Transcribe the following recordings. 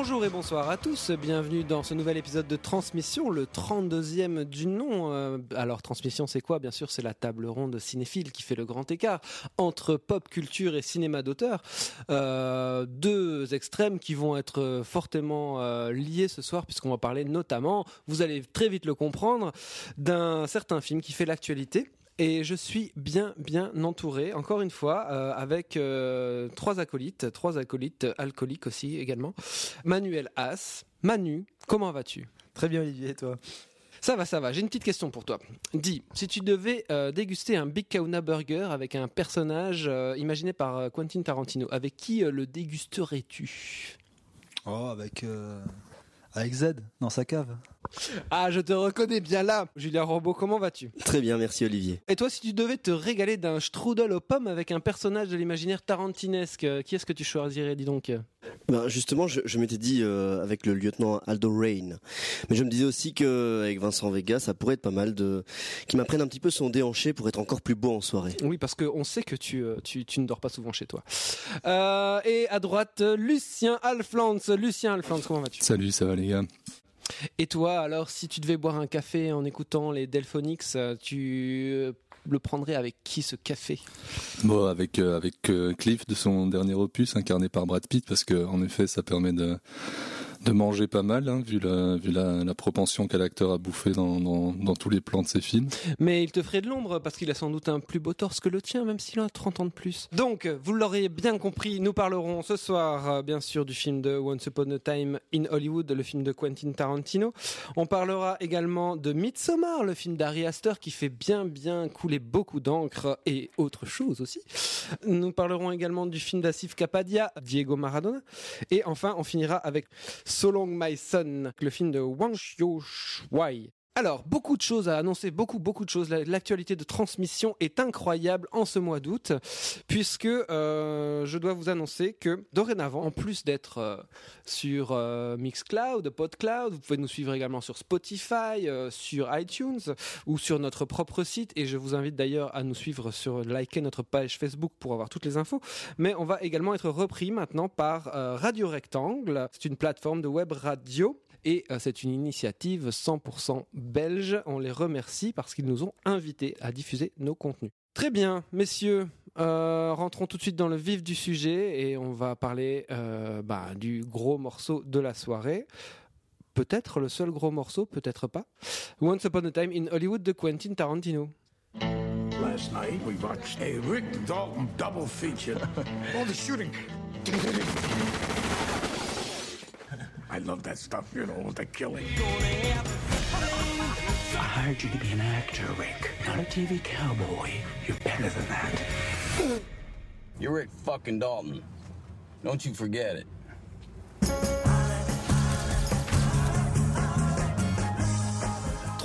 Bonjour et bonsoir à tous, bienvenue dans ce nouvel épisode de Transmission, le 32e du nom. Euh, alors Transmission c'est quoi? Bien sûr c'est la table ronde cinéphile qui fait le grand écart entre pop culture et cinéma d'auteur. Euh, deux extrêmes qui vont être fortement euh, liés ce soir puisqu'on va parler notamment, vous allez très vite le comprendre, d'un certain film qui fait l'actualité et je suis bien, bien entouré, encore une fois, euh, avec euh, trois acolytes, trois acolytes alcooliques aussi également. Manuel As. Manu, comment vas-tu? Très bien Olivier, et toi? Ça va, ça va. J'ai une petite question pour toi. Dis, si tu devais euh, déguster un Big Kauna Burger avec un personnage euh, imaginé par euh, Quentin Tarantino, avec qui euh, le dégusterais-tu? Oh, avec, euh, avec Z, dans sa cave. Ah, je te reconnais bien là. Julien Robot, comment vas-tu? Très bien, merci Olivier. Et toi, si tu devais te régaler d'un strudel aux pommes avec un personnage de l'imaginaire tarantinesque, euh, qui est-ce que tu choisirais, dis donc? Ben, justement, je, je m'étais dit euh, avec le lieutenant Aldo Rain, mais je me disais aussi que avec Vincent Vega, ça pourrait être pas mal de qui m'apprenne un petit peu son déhanché pour être encore plus beau en soirée. Oui, parce qu'on sait que tu, euh, tu, tu ne dors pas souvent chez toi. Euh, et à droite, Lucien Alflans. Lucien Alflans, comment vas-tu? Salut, ça va les gars? Et toi, alors, si tu devais boire un café en écoutant les Delphonics, euh, tu euh, le prendrais avec qui ce café? Bon, avec euh, avec Cliff de son dernier opus incarné par Brad Pitt, parce que en effet, ça permet de de manger pas mal, hein, vu la propension qu'a l'acteur à bouffer dans tous les plans de ses films. Mais il te ferait de l'ombre parce qu'il a sans doute un plus beau torse que le tien, même s'il a 30 ans de plus. Donc, vous l'aurez bien compris, nous parlerons ce soir, euh, bien sûr, du film de Once Upon a Time in Hollywood, le film de Quentin Tarantino. On parlera également de Midsommar, le film d'Ari Aster qui fait bien, bien couler beaucoup d'encre et autre chose aussi. Nous parlerons également du film d'Asif Kapadia, Diego Maradona. Et enfin, on finira avec So Long My Son, le film de Wang Xiu-Shuai. Alors, beaucoup de choses à annoncer, beaucoup, beaucoup de choses. La- L'actualité de transmission est incroyable en ce mois d'août, puisque euh, je dois vous annoncer que dorénavant, en plus d'être euh, sur euh, Mixcloud, PodCloud, vous pouvez nous suivre également sur Spotify, sur iTunes ou sur notre propre site. Et je vous invite d'ailleurs à nous suivre sur liker notre page Facebook pour avoir toutes les infos. Mais on va également être repris maintenant par Radio Rectangle. C'est une plateforme de web radio et euh, c'est une initiative 100% belge. On les remercie parce qu'ils nous ont invités à diffuser nos contenus. Très bien, messieurs, euh, rentrons tout de suite dans le vif du sujet et on va parler euh, bah, du gros morceau de la soirée. Peut-être le seul gros morceau, peut-être pas. Once Upon a Time in Hollywood de Quentin Tarantino. Last night we watched a Rick Dalton double feature. All the shooting. I love that stuff, you know, the killing. I hired you to be an actor, Rick, not a TV cowboy. You're better than that. You're Rick fucking Dalton. Don't you forget it.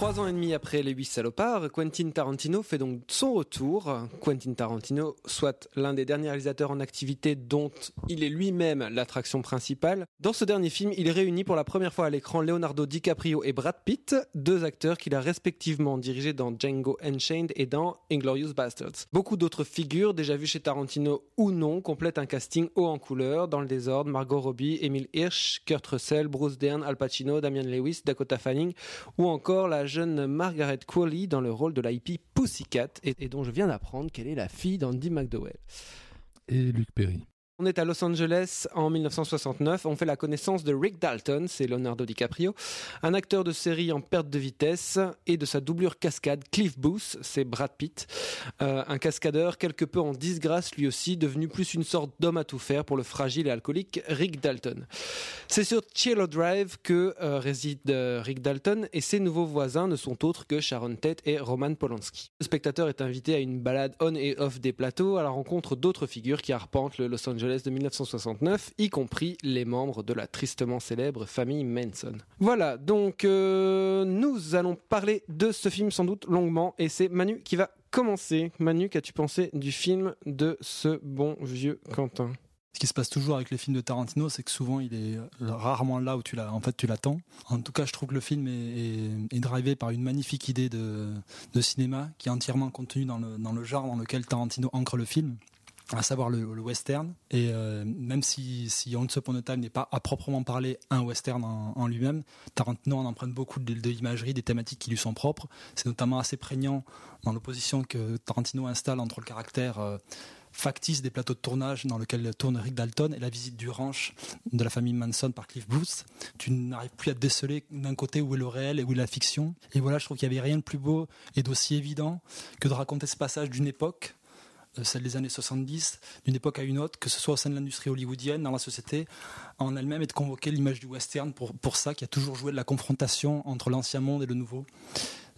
Trois ans et demi après Les Huit Salopards, Quentin Tarantino fait donc son retour. Quentin Tarantino, soit l'un des derniers réalisateurs en activité dont il est lui-même l'attraction principale. Dans ce dernier film, il réunit pour la première fois à l'écran Leonardo DiCaprio et Brad Pitt, deux acteurs qu'il a respectivement dirigés dans Django Unchained et dans Inglorious Bastards. Beaucoup d'autres figures, déjà vues chez Tarantino ou non, complètent un casting haut en couleur, dans le désordre, Margot Robbie, Emile Hirsch, Kurt Russell, Bruce Dern, Al Pacino, Damian Lewis, Dakota Fanning, ou encore la jeune Margaret Qualley dans le rôle de la hippie Pussycat, et, et dont je viens d'apprendre qu'elle est la fille d'Andy McDowell. Et Luc Perry. On est à Los Angeles en 1969. On fait la connaissance de Rick Dalton, c'est Leonardo DiCaprio, un acteur de série en perte de vitesse et de sa doublure cascade Cliff Booth, c'est Brad Pitt, Euh, un cascadeur quelque peu en disgrâce lui aussi, devenu plus une sorte d'homme à tout faire pour le fragile et alcoolique Rick Dalton. C'est sur Cielo Drive que euh, réside euh, Rick Dalton et ses nouveaux voisins ne sont autres que Sharon Tate et Roman Polanski. Le spectateur est invité à une balade on et off des plateaux à la rencontre d'autres figures qui arpentent le Los Angeles De 1969, y compris les membres de la tristement célèbre famille Manson. Voilà, donc euh, nous allons parler de ce film sans doute longuement, et c'est Manu qui va commencer. Manu, qu'as-tu pensé du film de ce bon vieux Quentin? Ce qui se passe toujours avec les films de Tarantino, c'est que souvent il est rarement là où tu l'as, en fait, tu l'attends. En tout cas, je trouve que le film est, drivé par une magnifique idée de, cinéma qui est entièrement contenue dans le genre dans lequel Tarantino ancre le film à savoir le, western. Et euh, même si, si Once Upon a Time n'est pas à proprement parler un western en, lui-même, Tarantino en emprunte beaucoup de, de l'imagerie, des thématiques qui lui sont propres. C'est notamment assez prégnant dans l'opposition que Tarantino installe entre le caractère euh, factice des plateaux de tournage dans lequel tourne Rick Dalton et la visite du ranch de la famille Manson par Cliff Booth. Tu n'arrives plus à te déceler d'un côté où est le réel et où est la fiction. Et voilà, je trouve qu'il n'y avait rien de plus beau et d'aussi évident que de raconter ce passage d'une époque celle des années 70, d'une époque à une autre, que ce soit au sein de l'industrie hollywoodienne, dans la société en elle-même, et de convoquer l'image du western pour, pour ça, qui a toujours joué de la confrontation entre l'ancien monde et le nouveau.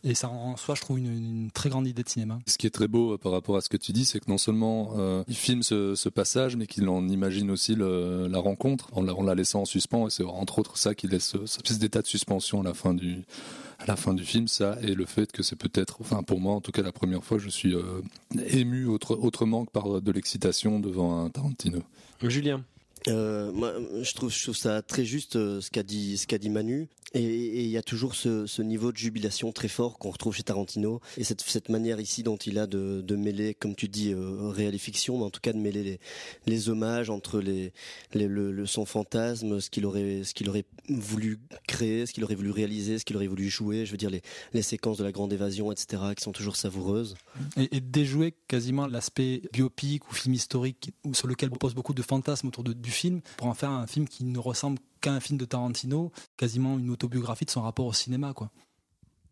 Et ça, en soi, je trouve une, une, très grande idée de cinéma. Ce qui est très beau par rapport à ce que tu dis, c'est que non seulement euh, il filme ce, ce, passage, mais qu'il en imagine aussi le, la rencontre en la, en la, laissant en suspens. Et c'est entre autres ça qui laisse cette espèce d'état de suspension à la fin du à la fin du film, ça et le fait que c'est peut-être, enfin pour moi en tout cas la première fois, je suis euh, ému autre, autrement que par de l'excitation devant un Tarantino. Julien. Euh, moi, je trouve, je trouve ça très juste euh, ce qu'a dit, ce qu'a dit Manu. Et il y a toujours ce, niveau de jubilation très fort qu'on retrouve chez Tarantino et cette, manière ici dont il a de, mêler, comme tu dis, euh, réel et fiction, mais en tout cas de mêler les, hommages entre les, le, son fantasme, ce qu'il aurait, voulu créer, ce qu'il aurait voulu réaliser, ce qu'il aurait voulu jouer. Je veux dire les, séquences de la grande évasion, etc., qui sont toujours savoureuses. Et, déjouer quasiment l'aspect biopic ou film historique sur lequel pose beaucoup de fantasmes autour du film pour en faire un film qui ne ressemble qu'à un film de Tarantino, quasiment une autobiographie de son rapport au cinéma, quoi.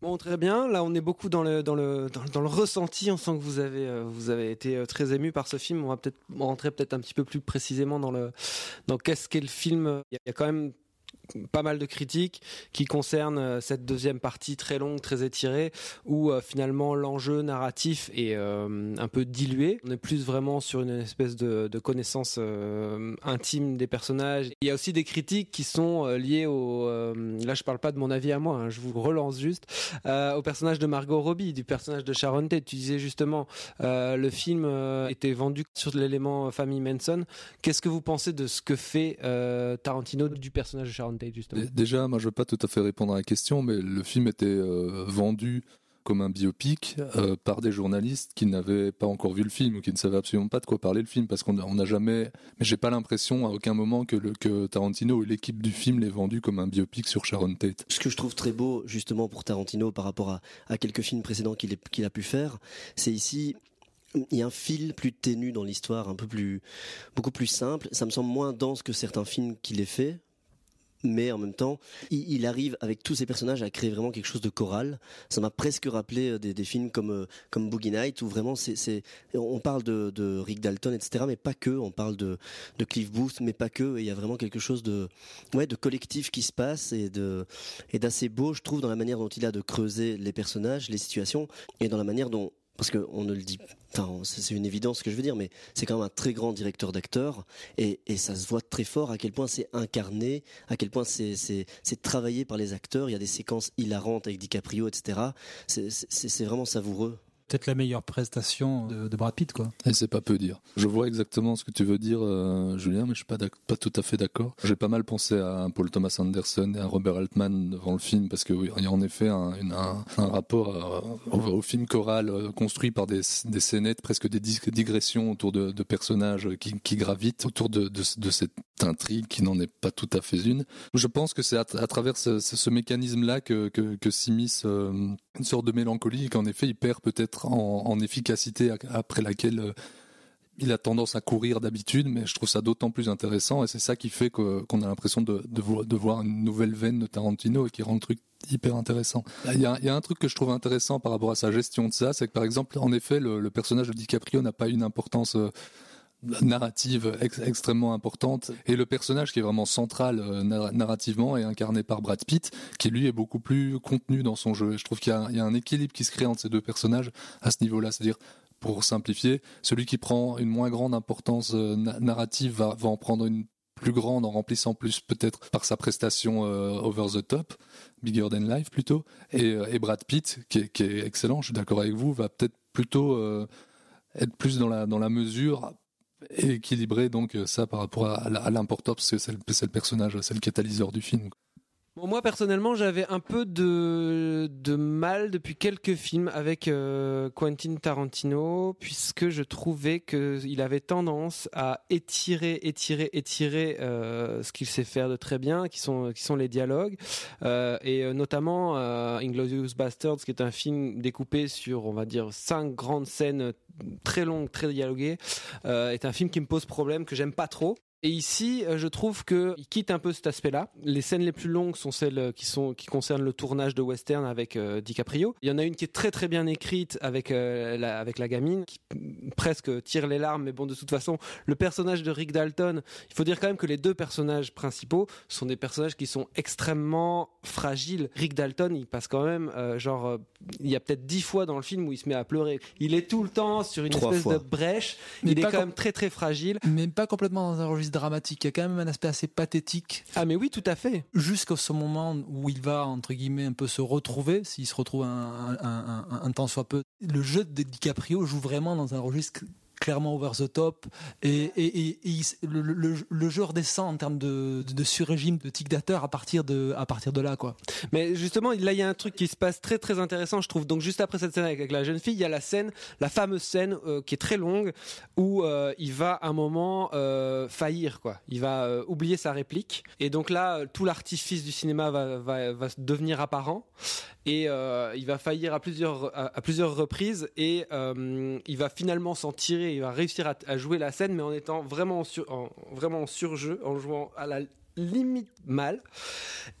Bon, très bien. Là, on est beaucoup dans le, dans le, dans, dans le ressenti. On sent que vous avez, euh, vous avez été euh, très ému par ce film. On va peut-être rentrer peut-être un petit peu plus précisément dans le, dans qu'est-ce qu'est le film. Il y a quand même pas mal de critiques qui concernent euh, cette deuxième partie très longue, très étirée, où euh, finalement l'enjeu narratif est euh, un peu dilué. On est plus vraiment sur une espèce de, connaissance intime des personnages. Il y a aussi des critiques qui sont liées au... Là, je parle pas de mon avis à moi, hein, je vous relance juste, au personnage de Margot Robbie, du personnage de Sharon Tate. Tu disais justement, le film était vendu sur l'élément famille Manson. Qu'est-ce que vous pensez de ce que fait Tarantino du personnage de Sharon Justement. Déjà, moi je veux pas tout à fait répondre à la question, mais le film était euh, vendu comme un biopic euh, par des journalistes qui n'avaient pas encore vu le film ou qui ne savaient absolument pas de quoi parler le film parce qu'on n'a jamais mais j'ai pas l'impression à aucun moment que, le, que Tarantino et l'équipe du film l'ait vendu comme un biopic sur Sharon Tate. Ce que je trouve très beau justement pour Tarantino par rapport à, à quelques films précédents qu'il qu a pu faire, c'est ici il y a un fil plus ténu dans l'histoire, un peu plus, beaucoup plus simple. Ça me semble moins dense que certains films qu'il ait fait, mais en même temps, il, arrive avec tous ces personnages à créer vraiment quelque chose de choral. Ça m'a presque rappelé des, des, films comme comme Boogie Night où vraiment c'est on parle de, de, Rick Dalton etc mais pas que. On parle de de Cliff Booth mais pas que. Et il y a vraiment quelque chose de ouais de collectif qui se passe et de et d'assez beau je trouve dans la manière dont il a de creuser les personnages, les situations et dans la manière dont parce qu'on ne le dit c'est une évidence ce que je veux dire mais c'est quand même un très grand directeur d'acteurs et, et, ça se voit très fort à quel point c'est incarné à quel point c'est travaillé par les acteurs. Il y a des séquences hilarantes avec DiCaprio etc c'est vraiment savoureux peut-être la meilleure prestation de, Brad Pitt quoi. Et c'est pas peu dire. Je vois exactement ce que tu veux dire euh, Julien mais je suis pas tout à fait d'accord. J'ai pas mal pensé à Paul Thomas Anderson et à Robert Altman devant le film parce que oui, il y a en effet un, rapport à, au, film choral euh, construit par des, des scénettes presque des digressions autour de, personnages qui, gravitent autour de, cette intrigue qui n'en est pas tout à fait une. Je pense que c'est à, travers ce, ce, ce mécanisme là que, que, s'immisce euh, une sorte de mélancolie qu'en effet il perd peut-être en, efficacité après laquelle euh, il a tendance à courir d'habitude, mais je trouve ça d'autant plus intéressant et c'est ça qui fait qu'on qu a l'impression de, voir une nouvelle veine de Tarantino et qui rend le truc hyper intéressant. Il y, a, un truc que je trouve intéressant par rapport à sa gestion de ça, c'est que par exemple, en effet, le, le personnage de DiCaprio n'a pas une importance euh, narrative ex extrêmement importante et le personnage qui est vraiment central euh, narrativement est incarné par Brad Pitt qui lui est beaucoup plus contenu dans son jeu. Et je trouve qu'il y, a un équilibre qui se crée entre ces deux personnages à ce niveau là c'est à dire pour simplifier, celui qui prend une moins grande importance euh, na- narrative va, en prendre une plus grande en remplissant plus peut-être par sa prestation euh, over the top, bigger than life plutôt, et, Brad Pitt qui est, excellent, je suis d'accord avec vous, va peut-être plutôt être plus dans la dans la mesure équilibrer donc euh, ça par rapport à, à l'importance parce que c'est le, c'est le personnage, c'est le catalyseur du film. Moi personnellement, j'avais un peu de, mal depuis quelques films avec euh, Quentin Tarantino, puisque je trouvais qu'il avait tendance à étirer, étirer, étirer euh, ce qu'il sait faire de très bien, qui sont, les dialogues, Euh, et notamment Inglorious Bastards, qui est un film découpé sur, on va dire, cinq grandes scènes très longues, très dialoguées, est un film qui me pose problème, que j'aime pas trop. Et ici, euh, je trouve que il quitte un peu cet aspect-là. Les scènes les plus longues sont celles euh, qui sont qui concernent le tournage de western avec euh, DiCaprio. Il y en a une qui est très très bien écrite avec euh, la, avec la gamine qui presque tire les larmes. Mais bon, de toute façon, le personnage de Rick Dalton, il faut dire quand même que les deux personnages principaux sont des personnages qui sont extrêmement fragiles. Rick Dalton, il passe quand même euh, genre euh, il y a peut-être dix fois dans le film où il se met à pleurer. Il est tout le temps sur une Trois espèce fois. de brèche. Mais il est pas quand même très très fragile. Mais pas complètement dans un registre dramatique. Il y a quand même un aspect assez pathétique. Ah mais oui, tout à fait. Jusqu'à ce moment où il va, entre guillemets, un peu se retrouver, s'il se retrouve un, un, un- un- un temps soit peu. Le jeu de DiCaprio joue vraiment dans un registre clairement over the top et, le, le- le jeu redescend en termes de, de, de sur-régime de tic à partir de à partir de là quoi. Mais justement, là, il y a un truc qui se passe très très intéressant, je trouve. Donc juste après cette scène avec, la jeune fille, il y a la scène, la fameuse scène euh, qui est très longue, où euh, il va un moment euh, faillir, quoi. Il va oublier sa réplique, et donc là, tout l'artifice du cinéma va, va, va devenir apparent, et euh, il va faillir à plusieurs à, plusieurs reprises, et euh, il va finalement s'en tirer, il va réussir à, jouer la scène, mais en étant vraiment en, sur, en- vraiment en surjeu, en jouant à la limite mal.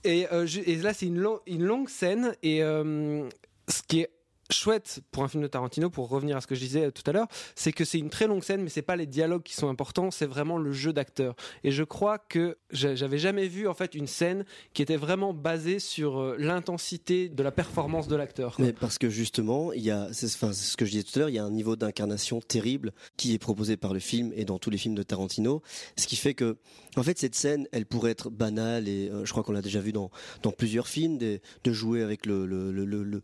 Et, euh, là, c'est une, une longue scène. Et ce qui est chouette pour un film de Tarantino, pour revenir à ce que je disais tout à l'heure, c'est que c'est une très longue scène, mais c'est pas les dialogues qui sont importants, c'est vraiment le jeu d'acteur. Et je crois que j'a- j'avais jamais vu en fait une scène qui était vraiment basée sur euh, l'intensité de la performance de l'acteur. Mais parce que justement, il y a, ce que je disais tout à l'heure, il y a un niveau d'incarnation terrible qui est proposé par le film et dans tous les films de Tarantino, ce qui fait que, en fait, cette scène, elle pourrait être banale et euh, je crois qu'on l'a déjà vu dans dans plusieurs films, de jouer avec le, le, le, le-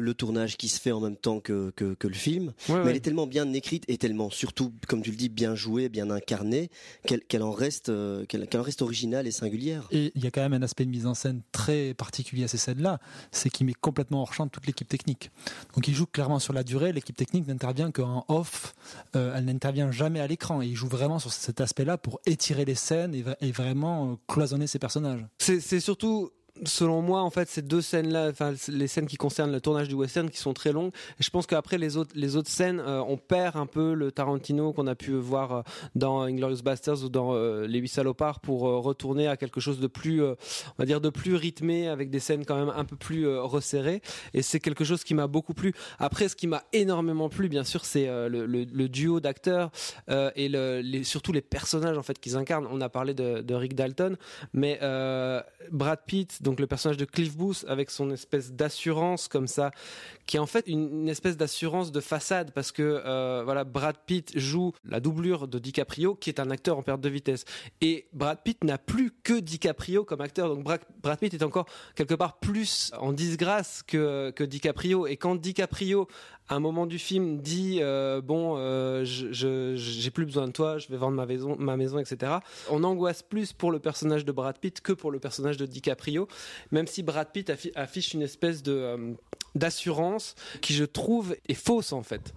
le tournage qui se fait en même temps que que, que le film. Ouais, Mais ouais. elle est tellement bien écrite et tellement, surtout, comme tu le dis, bien jouée, bien incarnée, qu'elle en reste, euh, qu'elle en reste originale et singulière. Et il y a quand même un aspect de mise en scène très particulier à ces scènes-là, c'est qu'il met complètement hors champ toute l'équipe technique. Donc il joue clairement sur la durée, l'équipe technique n'intervient qu'en off, euh, elle n'intervient jamais à l'écran, et il joue vraiment sur cet aspect-là pour étirer les scènes et, vraiment euh, cloisonner ses personnages. C'est surtout. Selon moi, en fait, ces deux scènes-là, enfin, les scènes qui concernent le tournage du western, qui sont très longues. Je pense qu'après les autres, les autres scènes, euh, on perd un peu le Tarantino qu'on a pu voir euh, dans Inglorious Bastards ou dans euh, Les Huit Salopards pour retourner à quelque chose de plus, on va dire, de plus rythmé avec des scènes quand même un peu plus resserrées. Et c'est quelque chose qui m'a beaucoup plu. Après, ce qui m'a énormément plu, bien sûr, c'est le, duo d'acteurs et surtout les personnages en fait qu'ils incarnent. On a parlé de, Rick Dalton, mais Brad Pitt, donc le personnage de Cliff Booth, avec son espèce d'assurance comme ça, qui est en fait une, espèce d'assurance de façade, parce que euh, voilà, Brad Pitt joue la doublure de DiCaprio, qui est un acteur en perte de vitesse, et Brad Pitt n'a plus que DiCaprio comme acteur, donc Brad, Brad Pitt est encore quelque part plus en disgrâce que, que DiCaprio, et quand DiCaprio à un moment du film dit euh, bon euh, je- j'ai plus besoin de toi je vais vendre ma maison ma maison etc on angoisse plus pour le personnage de Brad Pitt que pour le personnage de DiCaprio même si Brad Pitt affi- affiche une espèce de euh, d'assurance qui je trouve est fausse en fait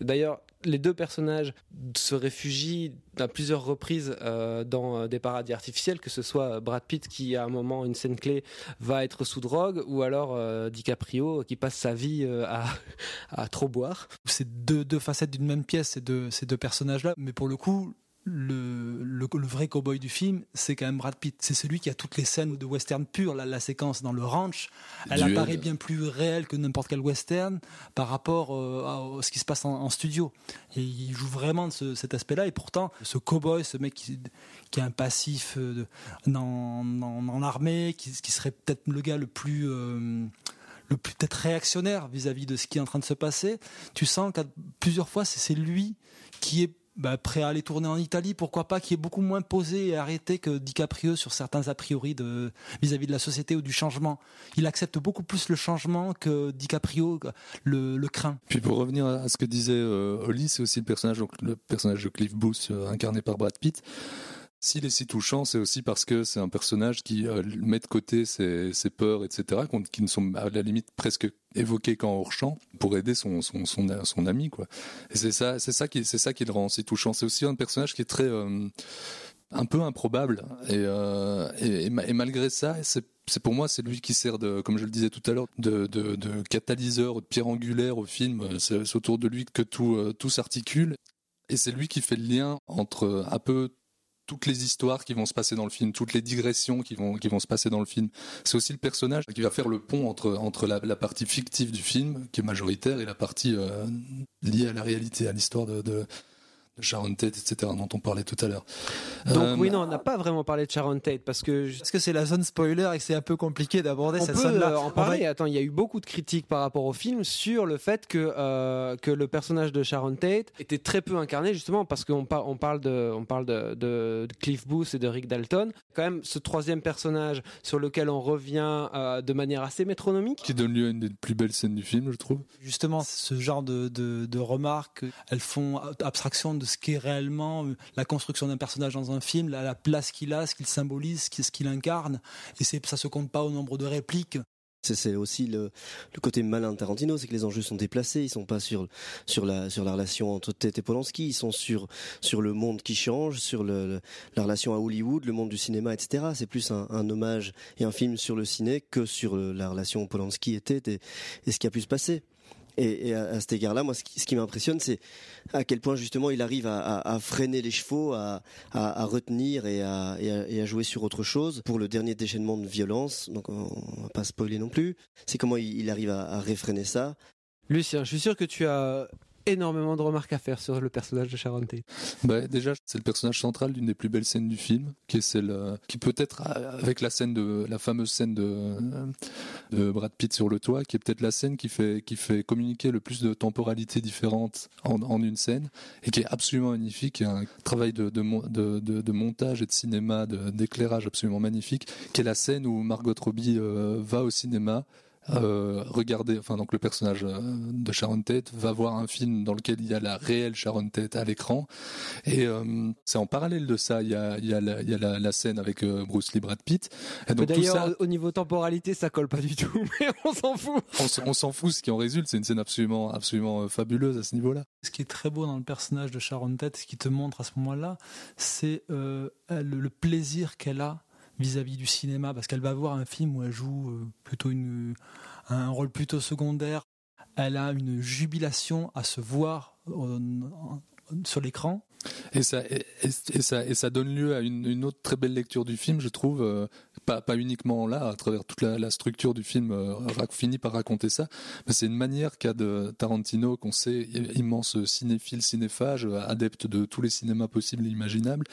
D'ailleurs, les deux personnages se réfugient à plusieurs reprises euh, dans euh, des paradis artificiels, que ce soit Brad Pitt qui, à un moment, une scène clé, va être sous drogue, ou alors euh, DiCaprio qui passe sa vie à, trop boire. C'est deux, facettes d'une même pièce, ces deux personnages-là, mais pour le coup, le, le, le vrai cowboy du film, c'est quand même Brad Pitt. C'est celui qui a toutes les scènes de western pur. La, la séquence dans le ranch, elle Duel. apparaît bien plus réelle que n'importe quel western par rapport euh, à ce qui se passe en, en studio. Et il joue vraiment de ce- cet aspect-là. Et pourtant, ce cowboy, ce mec qui, qui a un passif euh, de- dans, dans, dans l'armée, qui, qui serait peut-être le gars le plus. euh, le plus peut-être réactionnaire vis-à-vis de ce qui est en train de se passer. Tu sens qu'à plusieurs fois, c'est lui qui est bah, prêt à aller tourner en Italie, pourquoi pas, qui est beaucoup moins posé et arrêté que DiCaprio sur certains a priori vis-à-vis de la société ou du changement. Il accepte beaucoup plus le changement que DiCaprio le, craint. Puis pour revenir à ce que disait euh, c'est aussi le personnage, donc le personnage de Cliff Booth euh, incarné par Brad Pitt. S'il est si touchant, c'est aussi parce que c'est un personnage qui euh, met de côté ses, ses peurs, etc., qui ne sont à la limite presque évoquées qu'en hors champ pour aider son, son, son, ami, quoi. Et c'est ça, c'est ça qui, c'est ça qui le rend si touchant. C'est aussi un personnage qui est très, euh, un peu improbable. Et, euh, et, et ma- et malgré ça, c'est pour moi c'est lui qui sert de comme je le disais tout à l'heure de, de, de catalyseur de pierre angulaire au film c'est autour de lui que tout tout s'articule et c'est lui qui fait le lien entre un peu toutes les histoires qui vont se passer dans le film, toutes les digressions qui vont, qui vont se passer dans le film. C'est aussi le personnage qui va faire le pont entre, entre la, partie fictive du film, qui est majoritaire, et la partie euh, liée à la réalité, à l'histoire de Sharon Tate, etc., dont on parlait tout à l'heure. Donc Euh, oui, non, on n'a pas vraiment parlé de Sharon Tate parce que Parce que c'est la zone spoiler et que c'est un peu compliqué d'aborder cette zone-là. euh, en va- parler. Attends, il y a eu beaucoup de critiques par rapport au film sur le fait que euh, que le personnage de Sharon Tate était très peu incarné justement parce qu'on par- on parle de on parle de, de- de Cliff Booth et de Rick Dalton. Quand même, ce troisième personnage sur lequel on revient euh, de manière assez métronomique. qui donne lieu à une des plus belles scènes du film, je trouve. Justement, ce genre de, de, de remarques, elles font abstraction de ce qu'est réellement euh, la construction d'un personnage dans un film, la, la place qu'il a, ce qu'il symbolise, ce qu'il- incarne. Et ça se compte pas au nombre de répliques. C'est- aussi le, côté malin de Tarantino, c'est que les enjeux sont déplacés, ils sont pas sur la relation entre Tate et Polanski, ils sont sur le monde qui change, sur la relation à Hollywood, le monde du cinéma, etc. C'est plus un, hommage et un film sur le ciné que sur la relation Polanski et Tate et, et ce qui a pu se passer. Et, à, cet égard-là, moi, ce qui, m'impressionne, c'est à quel point justement il arrive à, freiner les chevaux, à, retenir et à, jouer sur autre chose. Pour le dernier déchaînement de violence, donc on, on va pas spoiler non plus, c'est comment il, il arrive à réfréner ça. Lucien, je suis sûr que tu as énormément de remarques à faire sur le personnage de Sharon Tate. Bah, déjà, c'est le personnage central d'une des plus belles scènes du film, qui est celle euh, qui peut-être euh, avec la scène de la fameuse scène de, euh, de Brad Pitt sur le toit, qui est peut-être la scène qui fait qui fait communiquer le plus de temporalités différentes en, une scène et qui est absolument magnifique. Il y a un travail de de, mon- de, de- de montage et de cinéma, d'éclairage absolument magnifique, qui est la scène où Margot Robbie va au cinéma euh, regarder, enfin donc le personnage euh, de Sharon Tate va voir un film dans lequel il y a la réelle Sharon Tate à l'écran. Et euh, c'est en parallèle de ça il y a, il y a, la, il y a la, la scène avec euh, Bruce Lee Brad Pitt. Et donc tout D'ailleurs, ça au au niveau temporalité, ça colle pas du tout, mais on s'en fout. on, s'en fout ce qui en résulte c'est une scène absolument absolument fabuleuse à ce niveau là Ce qui est très beau dans le personnage de Sharon Tate, ce qui te montre à ce moment-là, c'est euh, le plaisir qu'elle a vis-à-vis du cinéma, parce qu'elle va voir un film où elle joue euh, plutôt un rôle plutôt secondaire. Elle a une jubilation à se voir euh, sur l'écran. et ça et, ça et ça donne lieu à une, une autre très belle lecture du film je trouve euh, pas pas uniquement là à travers toute la, structure du film euh, finit par raconter ça mais c'est une manière qu'a de Tarantino qu'on sait immense cinéphile cinéphage euh, adepte de tous les cinémas possibles et imaginables.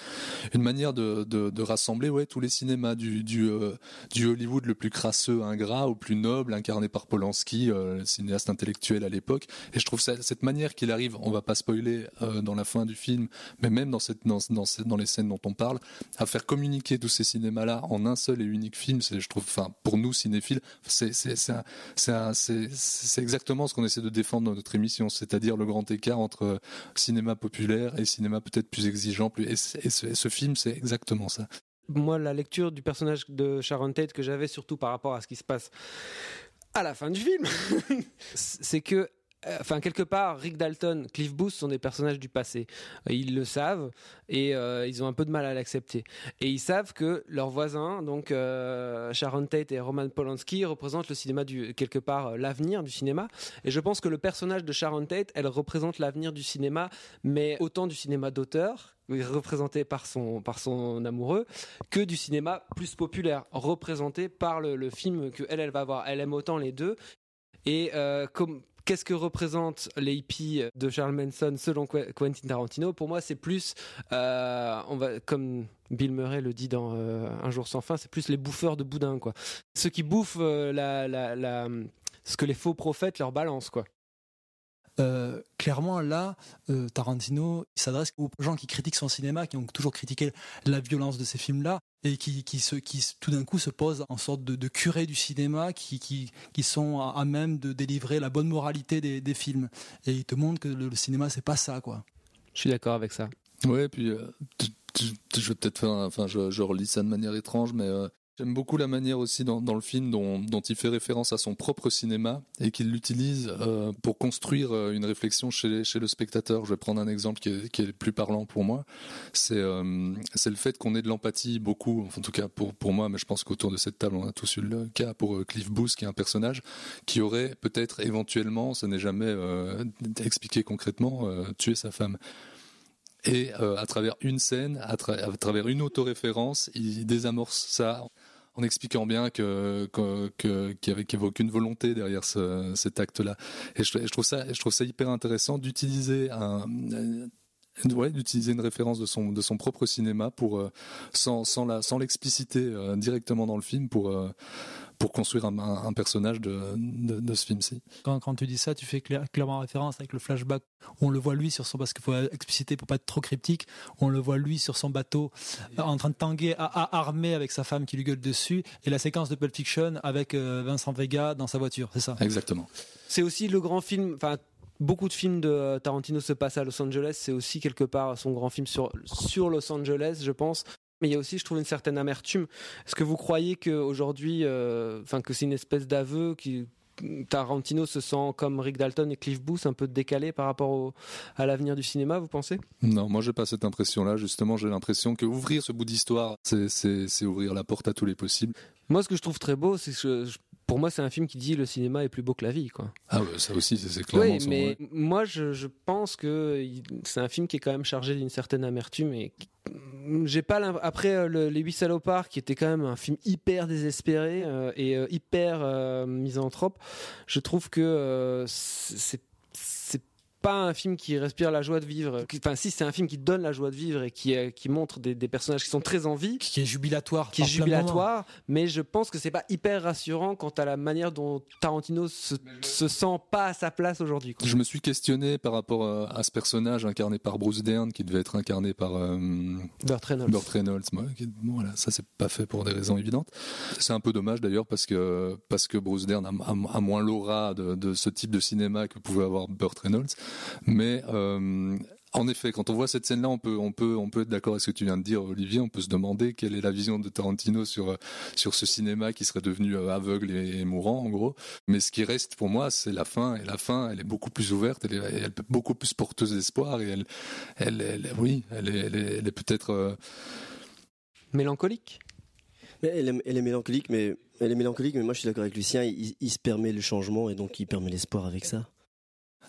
Une manière de, de, rassembler ouais tous les cinémas du du, euh, du Hollywood le plus crasseux ingrat au plus noble incarné par Polanski euh, cinéaste intellectuel à l'époque. Et je trouve cette manière qu'il arrive on va pas spoiler dans la fin du film mais même dans cette dans, dans, dans les scènes dont on parle à faire communiquer tous ces cinémas là en un seul unique film je trouve pour nous cinéphiles c'est exactement ce qu'on essaie de défendre dans notre émission c'est-à-dire le grand écart entre euh, cinéma populaire et cinéma peut-être plus exigeant et, ce, film c'est exactement ça. Moi, la lecture du personnage de Sharon Tate que j'avais, surtout par rapport à ce qui se passe à la fin du film, c'est que, enfin, quelque part, Rick Dalton, Cliff Booth sont des personnages du passé. Euh, Ils le savent et euh, ils ont un peu de mal à l'accepter. Et ils savent que leurs voisins, donc euh, Sharon Tate et Roman Polanski, représentent le cinéma du quelque part euh, l'avenir du cinéma. Et je pense que le personnage de Sharon Tate, elle représente l'avenir du cinéma, mais autant du cinéma d'auteur représenté par son par son amoureux que du cinéma plus populaire représenté par le, film que elle elle va voir elle aime autant les deux et euh, comme Qu'est-ce que représentent les hippies de Charles Manson selon Que- Quentin Tarantino? Pour moi, c'est plus, euh, on va, comme Bill Murray le dit dans euh, Un jour sans fin, c'est plus les bouffeurs de boudin, quoi. Ceux qui bouffent euh, la, ce que les faux prophètes leur balancent, quoi. Clairement, là, Tarantino s'adresse aux gens qui critiquent son cinéma, qui ont toujours critiqué la violence de ces films-là, et qui, qui, se, qui tout d'un coup se posent en sorte de, de curé du cinéma, qui, qui, qui sont à, à même de délivrer la bonne moralité des, des films. Et il te montre que le, le cinéma, c'est pas ça, quoi. Je suis d'accord avec ça. Ouais, puis euh, tu- tu- je vais peut-être faire, un- enfin, je, je relis ça de manière étrange, mais euh, j'aime beaucoup la manière aussi dans, le film dont, il fait référence à son propre cinéma et qu'il l'utilise euh, pour construire euh, une réflexion chez, le spectateur. Je vais prendre un exemple qui est, qui plus parlant pour moi. C'est euh, c'est le fait qu'on ait de l'empathie beaucoup, en tout cas pour, moi, mais je pense qu'autour de cette table, on a tous eu le cas pour Cliff Booth, qui est un personnage qui aurait peut-être éventuellement, ça n'est jamais expliqué concrètement, tué sa femme. Et à travers une scène, à, à travers une autoréférence, il désamorce ça en expliquant bien que qu'il n'y avait, aucune volonté derrière ce- cet acte-là. Et je, trouve ça, je trouve ça hyper intéressant d'utiliser euh, ouais, d'utiliser une référence de son de son propre cinéma pour euh, sans sans la sans l'expliciter euh, directement dans le film pour pour construire un, un- un personnage de, de, de ce film-ci. Quand, quand tu dis ça, tu fais clair- clairement référence avec le flashback. où On le voit lui sur son, parce qu'il faut expliciter pour pas être trop cryptique, on le voit lui sur son bateau euh, en train de tanguer à, à- armé avec sa femme qui lui gueule dessus, et la séquence de Pulp Fiction avec euh, Vincent Vega dans sa voiture, c'est ça? Exactement. C'est aussi le grand film. Enfin, beaucoup de films de euh, Tarantino se passent à Los Angeles. C'est aussi quelque part son grand film sur sur Los Angeles, je pense. Mais il y a aussi, je trouve, une certaine amertume. Est-ce que vous croyez qu'aujourd'hui, euh, que c'est une espèce d'aveu qui Tarantino se sent comme Rick Dalton et Cliff Booth un peu décalé par rapport au- à l'avenir du cinéma, vous pensez? Non, moi j'ai pas cette impression-là. Justement, j'ai l'impression que ouvrir ce bout d'histoire, c'est ouvrir la porte à tous les possibles. Moi, ce que je trouve très beau, c'est que je- pour moi, c'est un film qui dit le cinéma est plus beau que la vie, quoi. Ah ça aussi, c'est clairement Oui, mais moi, je, je pense que c'est un film qui est quand même chargé d'une certaine amertume et j'ai pas après euh, le- les huit salopards qui était quand même un film hyper désespéré euh, et euh, hyper euh, misanthrope. Je trouve que c'est pas un film qui respire la joie de vivre. Enfin, si c'est un film qui donne la joie de vivre et qui, euh, qui montre des, des personnages qui sont très en vie, Qui est jubilatoire. qui est jubilatoire, mais je pense que c'est pas hyper rassurant quant à la manière dont Tarantino se, se sent pas à sa place aujourd'hui. Je me suis questionné par rapport euh, à ce personnage incarné par Bruce Dern, qui devait être incarné par euh, Burt Reynolds. Burt Reynolds. Qui- bon, voilà, ça c'est pas fait pour des raisons évidentes. C'est un peu dommage d'ailleurs parce que parce que Bruce Dern a, a- a moins l'aura de, de ce type de cinéma que pouvait avoir Burt Reynolds. Mais euh, en effet, quand on voit cette scène-là, on peut, on peut, on peut être d'accord avec ce que tu viens de dire, Olivier. On peut se demander quelle est la vision de Tarantino sur euh, sur ce cinéma qui serait devenu euh, aveugle et, et mourant, en gros. Mais ce qui reste pour moi, c'est la fin. Et la fin, elle est beaucoup plus ouverte, elle est, elle est beaucoup plus porteuse d'espoir. Et elle, elle, elle- oui, elle est, elle est, elle est peut-être. euh, Mélancolique? Mais elle, est, elle est mélancolique, mais elle est mélancolique, mais moi je suis d'accord avec Lucien. Il, il se permet le changement et donc il permet l'espoir avec ça.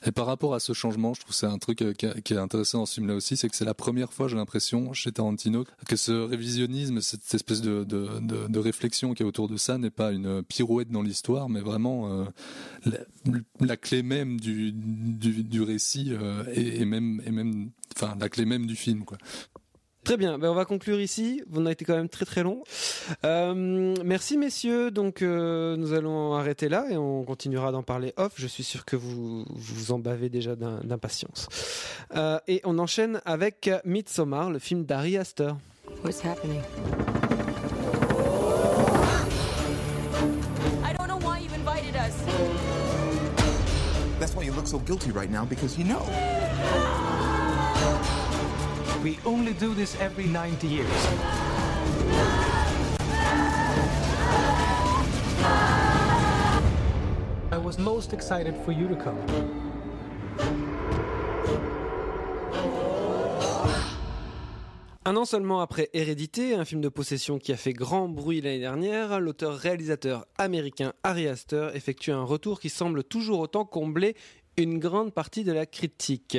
Et par rapport à ce changement, je trouve c'est un truc euh, qui est intéressant dans ce film-là aussi, c'est que c'est la première fois, j'ai l'impression, chez Tarantino, que ce révisionnisme, cette espèce de, de, de, réflexion qui est autour de ça n'est pas une pirouette dans l'histoire, mais vraiment euh, la, la clé même du, du, du récit euh, et, et même, et même, enfin, la clé même du film, quoi. Très bien, ben, on va conclure ici. On a été quand même très très long. Euh, merci messieurs. Donc euh, nous allons arrêter là et on continuera d'en parler off. Je suis sûr que vous vous en bavez déjà d'im- d'impatience. Euh, et on enchaîne avec Midsommar, le film d'Ari Aster. What's happening? I don't know why you invited us. That's why you look so guilty right now because you know. We only do this every 90 years. I was most excited for you to come. Un an seulement après Hérédité, un film de possession qui a fait grand bruit l'année dernière, l'auteur-réalisateur américain Ari Aster effectue un retour qui semble toujours autant combler une grande partie de la critique.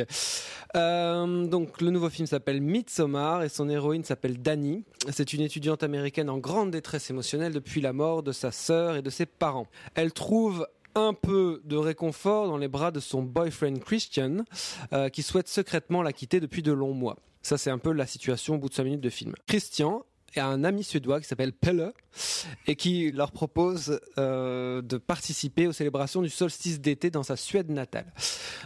Euh, donc le nouveau film s'appelle Midsommar et son héroïne s'appelle Dani. C'est une étudiante américaine en grande détresse émotionnelle depuis la mort de sa sœur et de ses parents. Elle trouve un peu de réconfort dans les bras de son boyfriend Christian, euh, qui souhaite secrètement la quitter depuis de longs mois. Ça, c'est un peu la situation au bout de 5 minutes de film. Christian a un ami suédois qui s'appelle Pelle et qui leur propose euh, de participer aux célébrations du solstice d'été dans sa Suède natale.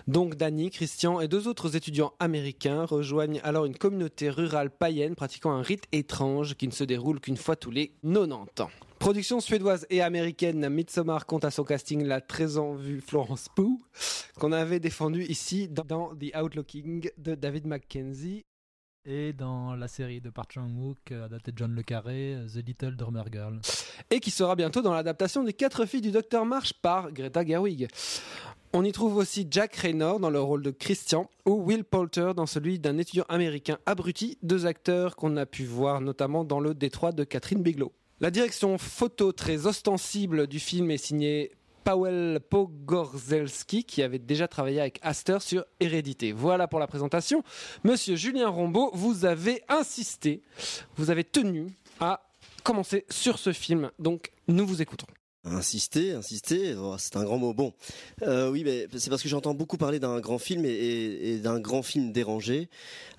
Donc Danny, Christian et deux autres étudiants américains rejoignent alors une communauté rurale païenne pratiquant un rite étrange qui ne se déroule qu'une fois tous les 90 ans. Production suédoise et américaine, Midsommar compte à son casting la très en vue Florence Pugh, qu'on avait défendue ici dans The Outlooking de David Mackenzie. Et dans la série de Park Chan-wook, adaptée de John Le Carré, The Little Drummer Girl. Et qui sera bientôt dans l'adaptation des Quatre filles du Docteur March par Greta Gerwig. On y trouve aussi Jack Raynor dans le rôle de Christian ou Will Poulter dans celui d'un étudiant américain abruti, deux acteurs qu'on a pu voir notamment dans le Détroit de Catherine Bigelow. La direction photo très ostensible du film est signée Powell Pogorzelski qui avait déjà travaillé avec Astor sur Hérédité. Voilà pour la présentation. Monsieur Julien Rombaud, vous avez insisté, vous avez tenu à commencer sur ce film. Donc nous vous écoutons. Insister, insister, oh, c'est un grand mot. Bon, euh, oui, mais c'est parce que j'entends beaucoup parler d'un grand film et, et- et d'un grand film dérangé,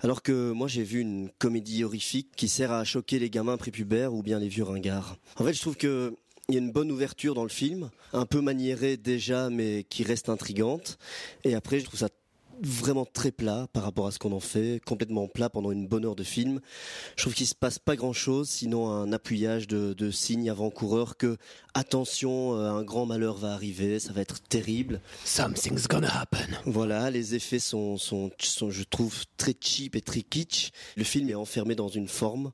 alors que moi j'ai vu une comédie horrifique qui sert à choquer les gamins prépubères ou bien les vieux ringards. En fait, je trouve que il y a une bonne ouverture dans le film, un peu maniérée déjà, mais qui reste intrigante. Et après, je trouve ça vraiment très plat par rapport à ce qu'on en fait, complètement plat pendant une bonne heure de film. Je trouve qu'il se passe pas grand chose, sinon un appuyage de, de signes avant-coureurs que attention, euh, un grand malheur va arriver, ça va être terrible. Something's gonna happen. Voilà, les effets sont, sont, sont, je trouve, très cheap et très kitsch. Le film est enfermé dans une forme.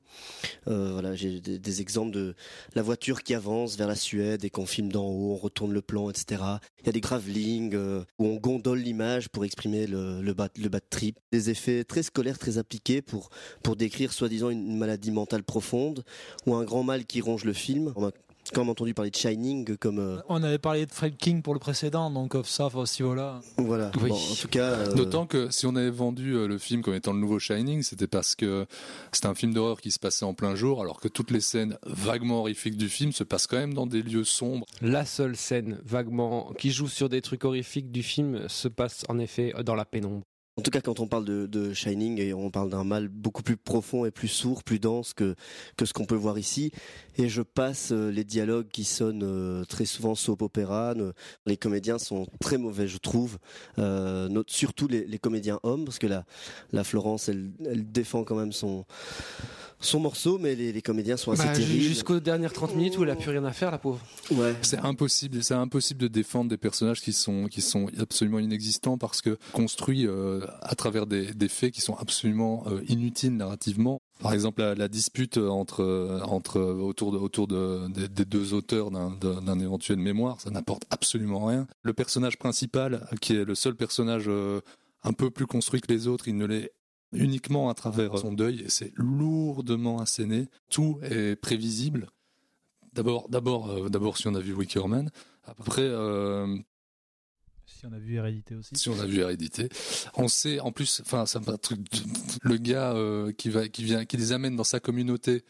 Euh, voilà, j'ai des, des exemples de la voiture qui avance vers la Suède et qu'on filme d'en haut, on retourne le plan, etc. Il y a des gravelings euh, où on gondole l'image pour exprimer le, le, le bad trip. Des effets très scolaires, très appliqués pour, pour décrire soi-disant une maladie mentale profonde ou un grand mal qui ronge le film. Quand même entendu parler de Shining comme... euh, On avait parlé de Fred King pour le précédent, donc euh, ça aussi voilà. voilà. Bon, en tout cas... euh, D'autant que si on avait vendu euh, le film comme étant le nouveau Shining, c'était parce que c'était un film d'horreur qui se passait en plein jour, alors que toutes les scènes vaguement horrifiques du film se passent quand même dans des lieux sombres. La seule scène vaguement qui joue sur des trucs horrifiques du film se passe en effet dans la pénombre. En tout cas, quand on parle de, de Shining, on parle d'un mal beaucoup plus profond et plus sourd, plus dense que, que ce qu'on peut voir ici. Et je passe euh, les dialogues qui sonnent euh, très souvent soap opéra. Les comédiens sont très mauvais, je trouve. Euh, surtout les, les comédiens hommes, parce que la, la Florence, elle, elle défend quand même son, son morceau, mais les, les comédiens sont assez Bah, terribles. Jusqu'aux dernières 30 minutes où elle a plus rien à faire, la pauvre. Ouais. C'est impossible, c'est impossible de défendre des personnages qui sont qui sont absolument inexistants parce que construits euh, à travers des, des faits qui sont absolument euh, inutiles narrativement. Par exemple, la, la dispute entre entre autour de, autour de, des, des deux auteurs d'un d'un d'un éventuel mémoire, ça n'apporte absolument rien. Le personnage principal, qui est le seul personnage euh, un peu plus construit que les autres, il ne l'est uniquement à travers son deuil et c'est lourdement asséné. Tout est prévisible. D'abord, d'abord, euh, d'abord, si on a vu Wickerman. Après, euh, Si on a vu Hérédité aussi. si on a vu Hérédité, on sait, en plus, enfin, ça un truc. Le gars euh, qui va, qui vient, qui les amène dans sa communauté.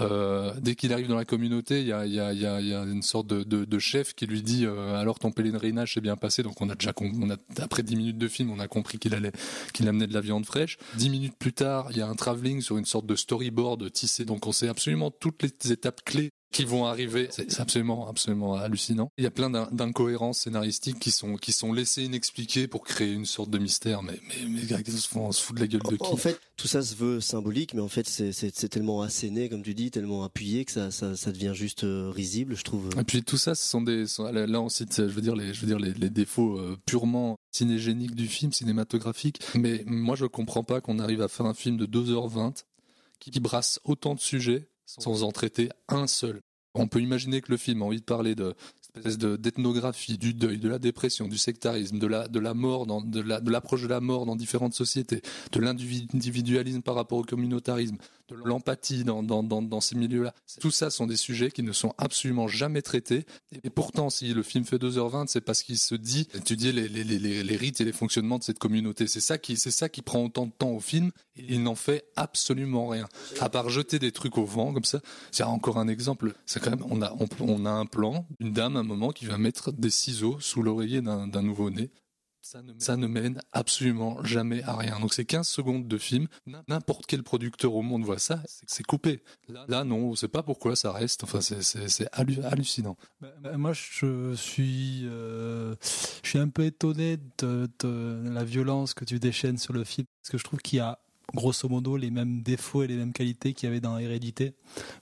Euh, dès qu'il arrive dans la communauté, il y a, y a, y a, y a une sorte de, de, de chef qui lui dit euh, alors ton pèlerinage s'est bien passé. Donc on a déjà, on a après 10 minutes de film, on a compris qu'il allait, qu'il amenait de la viande fraîche. Dix minutes plus tard, il y a un travelling sur une sorte de storyboard tissé. Donc on sait absolument toutes les étapes clés qui vont arriver. C'est absolument, absolument hallucinant. Il y a plein d'in- d'incohérences scénaristiques qui sont, qui sont laissées inexpliquées pour créer une sorte de mystère. Mais, mais, mais on se fout de la gueule de qui En fait, tout ça se veut symbolique, mais en fait, c'est- tellement asséné, comme tu dis, tellement appuyé que ça, ça, ça devient juste euh, risible, je trouve. Et puis tout ça, ce sont des, là on cite, je veux dire les, je veux dire les, les défauts euh, purement cinégéniques du film, cinématographique. Mais moi, je comprends pas qu'on arrive à faire un film de 2h20 qui, qui brasse autant de sujets sans en traiter un seul. On peut imaginer que le film a envie de parler de d'ethnographie, du deuil, de la dépression, du sectarisme, de la mort, de l'approche de la mort dans différentes sociétés, de l'individualisme par rapport au communautarisme, de l'empathie dans, dans, dans, ces milieux-là. Tout ça sont des sujets qui ne sont absolument jamais traités. Et pourtant, si le film fait 2h20, c'est parce qu'il se dit étudier les, les, les, les rites et les fonctionnements de cette communauté. C'est ça qui, c'est ça qui prend autant de temps au film. Il n'en fait absolument rien. À part jeter des trucs au vent, comme ça. C'est encore un exemple. C'est quand même, on a, on, on a un plan, une dame, à un moment, qui va mettre des ciseaux sous l'oreiller d'un nouveau-né. Ça ne, ne mène absolument jamais à rien. Donc c'est 15 secondes de film, n'importe quel producteur au monde voit ça, c'est- coupé. Là, non, on sait pas pourquoi ça reste, enfin c'est- c'est c'est hallu- hallucinant. Bah, moi, je suis, euh, je suis un peu étonné de, la violence que tu déchaînes sur le film, parce que je trouve qu'il y a grosso modo les mêmes défauts et les mêmes qualités qu'il y avait dans Hérédité,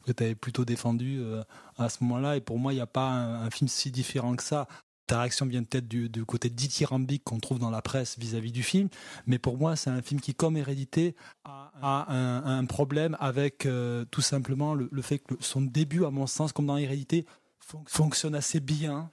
que tu avais plutôt défendu euh, à ce moment-là. Et pour moi, il n'y a pas un film si différent que ça. Ta réaction vient peut-être du, côté dithyrambique qu'on trouve dans la presse vis-à-vis du film, mais pour moi, c'est un film qui, comme Hérédité, a, un, problème avec euh, tout simplement le, le fait que son début, à mon sens, comme dans Hérédité, fon- fonctionne assez bien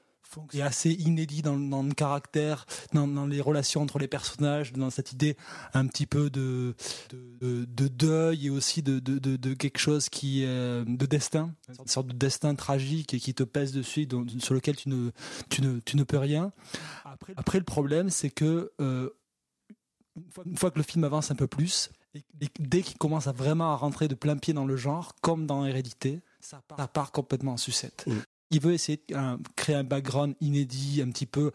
et assez inédit dans, le caractère, dans, les relations entre les personnages, dans cette idée un petit peu de, de, de deuil et aussi de, quelque chose qui est de destin, une sorte de destin tragique et qui te pèse dessus, sur lequel tu ne, tu ne, tu ne peux rien. Après, le problème, c'est que euh, une fois, que le film avance un peu plus, et, dès qu'il commence à vraiment à rentrer de plein pied dans le genre, comme dans Hérédité, ça part, ça part complètement en sucette. Il veut essayer de euh, créer un background inédit, un petit peu,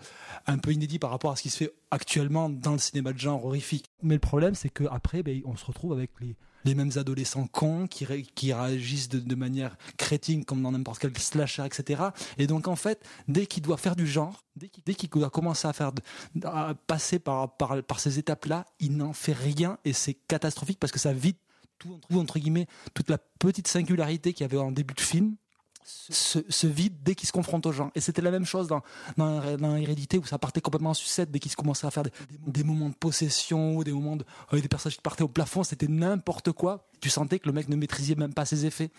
un peu inédit par rapport à ce qui se fait actuellement dans le cinéma de genre horrifique. Mais le problème, c'est qu'après, ben, on se retrouve avec les, les mêmes adolescents cons qui, ré- qui réagissent de, de manière crétine comme dans n'importe quel slasher, etc. Et donc, en fait, dès qu'il doit faire du genre, dès qu'il dès qu'il doit commencer à faire, à passer par, par, par ces étapes-là, il n'en fait rien et c'est catastrophique parce que ça vide tout entre, entre guillemets toute la petite singularité qu'il y avait en début de film se, vide dès qu'il se confronte aux gens. Et c'était la même chose dans, dans, dans Hérédité où ça partait complètement en sucette dès qu'il se commençait à faire des, moments de possession, des moments de, avec des personnages qui partaient au plafond, c'était n'importe quoi. Tu sentais que le mec ne maîtrisait même pas ses effets.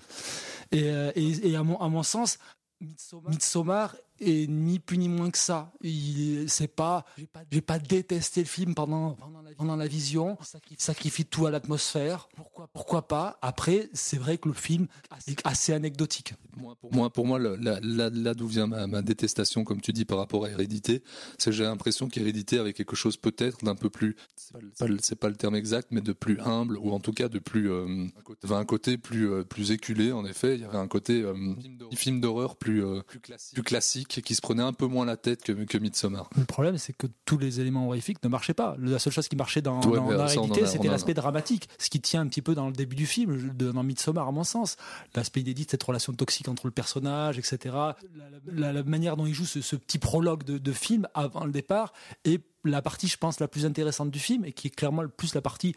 Et, euh, et à, mon, à mon sens, Midsommar est ni plus ni moins que ça. Il c'est pas, j'ai pas, détesté le film pendant pendant la, pendant la vision. Il sacrifie tout à l'atmosphère. Pourquoi pourquoi pas? Après, c'est vrai que le film est assez anecdotique. Pour moi, pour moi, là, là, là d'où vient ma, ma détestation, comme tu dis, par rapport à Hérédité, c'est que j'ai l'impression qu'Hérédité avait quelque chose peut-être d'un peu plus, c'est pas, pas le- c'est pas le terme exact, mais de plus humble, ou en tout cas de plus, euh, il y avait un côté plus, euh, plus éculé, en effet, il y avait un côté euh, film d'horreur plus, euh, plus classique, qui se prenait un peu moins la tête que, que Midsommar. Le problème, c'est que tous les éléments horrifiques ne marchaient pas. La seule chose qui marchait dans, Ouais, dans, mais dans ça, on en Hérédité, a- on c'était l'aspect dramatique, ce qui tient un petit peu dans le début du film, de- dans Midsommar, à mon sens. L'aspect inédit de cette relation toxique entre le personnage, etc. La, la- la manière dont il joue ce, ce petit prologue de, de film avant le départ est la partie, je pense, la plus intéressante du film et qui est clairement le plus la partie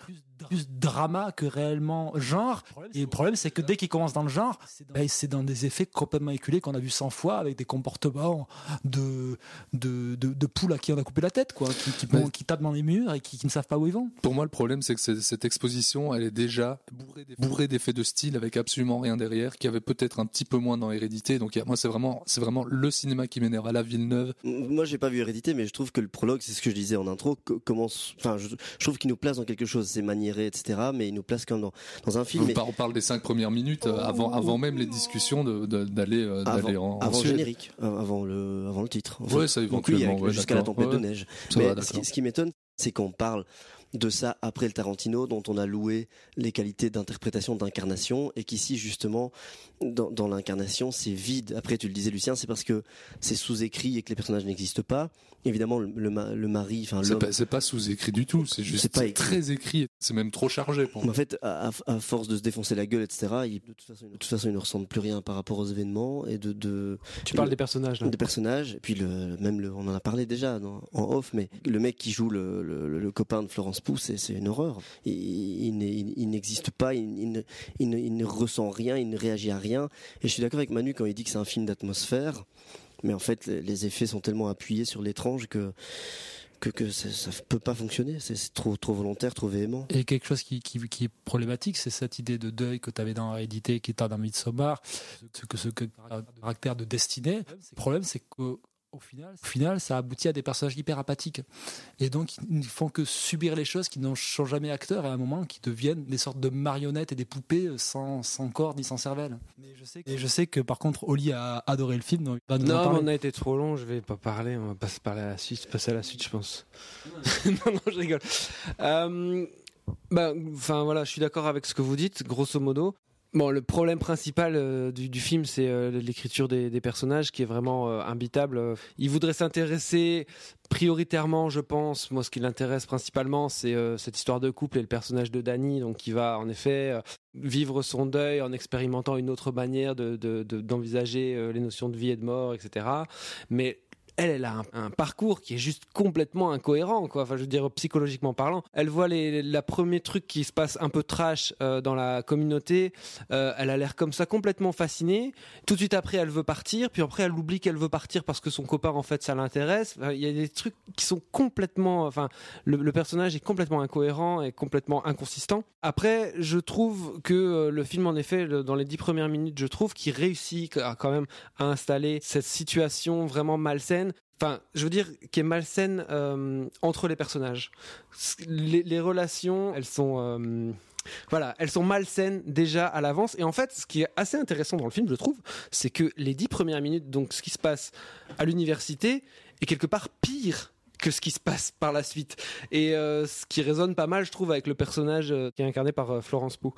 plus drama que réellement genre. Et le problème, c'est que dès qu'il commence dans le genre, ben, c'est dans des effets complètement éculés qu'on a vu 100 fois avec des comportements de, de, de, de poules à qui on a coupé la tête, quoi, qui, qui, Mais- qui tapent dans les murs et qui, qui ne savent pas où ils vont. Pour moi, le problème, c'est que cette exposition, elle est déjà bourrée d'eff- bourrée d'effets de style avec absolument rien derrière, qui avait peut-être un petit peu moins dans Hérédité. Donc, moi, c'est vraiment, c'est vraiment le cinéma qui m'énerve à la Villeneuve. Moi, j'ai pas vu Hérédité, mais je trouve que le prologue, c'est ce que je disais en intro, co- commence. Enfin, je, je trouve qu'il nous place dans quelque chose. C'est maniéré, etc. Mais il nous place comme dans, dans un film. On mais- parle, on parle des cinq premières minutes euh, avant, avant même les discussions d'aller euh, d'aller avant, en, en avant le Suède. générique, av- avant le, avant le titre. Ça, Donc oui, avec éventuellement, ouais, jusqu'à la tempête de neige. Ça Mais va, ce d'accord. qui, ce qui m'étonne, c'est qu'on parle de ça après le Tarantino, dont on a loué les qualités d'interprétation, d'incarnation, et qu'ici justement, dans, dans l'incarnation, c'est vide. Après, tu le disais, Lucien, c'est parce que c'est sous-écrit et que les personnages n'existent pas. Évidemment, le, le, ma- le mari, enfin C'est l'homme. pas, c'est pas sous-écrit du tout, c'est juste C'est pas écrit. très écrit. C'est même trop chargé pour moi. En fait, à, force de se défoncer la gueule, etc., il, de, toute façon, de toute façon, il ne ressemble plus rien par rapport aux événements et de. de Tu parles le- des personnages, là. Des personnages, et puis le, même le, on en a parlé déjà dans- en off, mais le mec qui joue le, le- le copain de Florence Pugh, c'est c'est une horreur. Il, il n'est- il- il n'existe pas, il, il ne, il ne- il ne ressent rien, il ne réagit à rien. Et je suis d'accord avec Manu quand il dit que c'est un film d'atmosphère, mais en fait, les effets sont tellement appuyés sur l'étrange que que, ça, ça peut pas fonctionner. C'est trop trop volontaire, trop véhément. Et quelque chose qui, qui, est problématique, c'est cette idée de deuil que tu avais dans Hérédité, qui est dans Midsommar, ce que ce caractère de destinée. Le problème, c'est que au final, au final, ça aboutit à des personnages hyper apathiques. Et donc, ils ne font que subir les choses, qui n'en sont jamais acteurs, et à un moment, qui deviennent des sortes de marionnettes et des poupées sans, sans corps ni sans cervelle. Mais je sais que, et je sais que par contre, Oli a adoré le film, donc il va Non, mais on a été trop long, je vais pas parler, on va pas se parler à la suite, passer à la suite, je pense. non, non, je rigole. Euh, bah, enfin voilà, je suis d'accord avec ce que vous dites, grosso modo. Bon, le problème principal euh, du, film, c'est euh, l'écriture des, personnages qui est vraiment euh, imbitable. Il voudrait s'intéresser prioritairement, je pense. Moi, ce qui l'intéresse principalement, c'est euh, cette histoire de couple et le personnage de Danny, donc qui va en effet vivre son deuil en expérimentant une autre manière de- de- de- d'envisager les notions de vie et de mort, etc. Mais elle, elle a un, parcours qui est juste complètement incohérent, quoi. Enfin, je veux dire, psychologiquement parlant. Elle voit les, la premier truc qui se passe un peu trash euh, dans la communauté. Euh, elle a l'air comme ça, complètement fascinée. Tout de suite après, elle veut partir. Puis après, elle oublie qu'elle veut partir parce que son copain, en fait, ça l'intéresse. Il y a des trucs qui sont complètement. Enfin, le, personnage est complètement incohérent et complètement inconsistant. Après, je trouve que euh, le film, en effet, dans les dix premières minutes, je trouve qu'il réussit quand même à installer cette situation vraiment malsaine. Enfin, je veux dire, qui est malsaine euh, entre les personnages. Les, relations, elles sont. euh, voilà, elles sont malsaines déjà à l'avance. Et en fait, ce qui est assez intéressant dans le film, je trouve, c'est que les dix premières minutes, donc ce qui se passe à l'université, est quelque part pire que ce qui se passe par la suite. Et euh, ce qui résonne pas mal, je trouve, avec le personnage euh, qui est incarné par euh, Florence Pugh.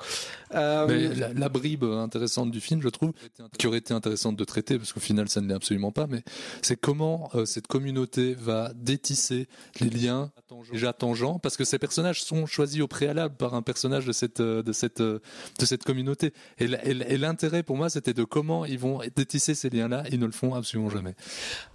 Euh, Mais la, la bribe intéressante du film, je trouve, qui aurait été intéressante de traiter, parce qu'au final, ça ne l'est absolument pas, mais c'est comment euh, cette communauté va détisser les liens déjà tangents, parce que ces personnages sont choisis au préalable par un personnage de cette de cette de cette communauté. Et l'intérêt pour moi, c'était de comment ils vont détisser ces liens-là. Ils ne le font absolument jamais.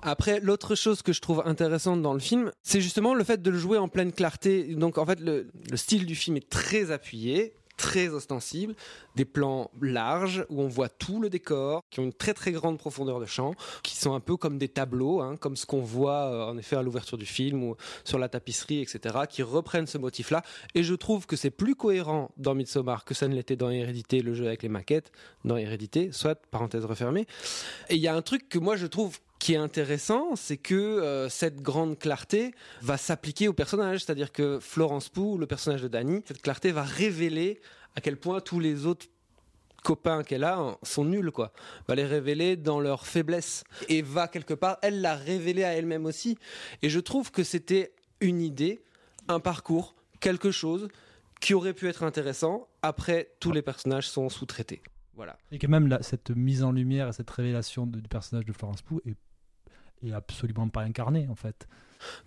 Après, l'autre chose que je trouve intéressante dans le film, c'est justement le fait de le jouer en pleine clarté. Donc, en fait, le, le style du film est très appuyé, très ostensible, des plans larges où on voit tout le décor, qui ont une très très grande profondeur de champ, qui sont un peu comme des tableaux, hein, comme ce qu'on voit euh, en effet à l'ouverture du film ou sur la tapisserie, etc., qui reprennent ce motif-là. Et je trouve que c'est plus cohérent dans Midsommar que ça ne l'était dans Hérédité, le jeu avec les maquettes, dans Hérédité, soit parenthèse refermée. Et il y a un truc que moi je trouve qui est intéressant, c'est que euh, cette grande clarté va s'appliquer au personnage, c'est-à-dire que Florence Pugh, le personnage de Danny, cette clarté va révéler à quel point tous les autres copains qu'elle a sont nuls quoi. Va les révéler dans leur faiblesse. Et va quelque part elle l'a révéler à elle-même aussi. Et je trouve que c'était une idée un parcours quelque chose qui aurait pu être intéressant. Après tous les personnages sont sous-traités voilà Et que même la- cette mise en lumière et cette révélation de- du personnage de Florence Pugh est, est absolument pas incarnée en fait.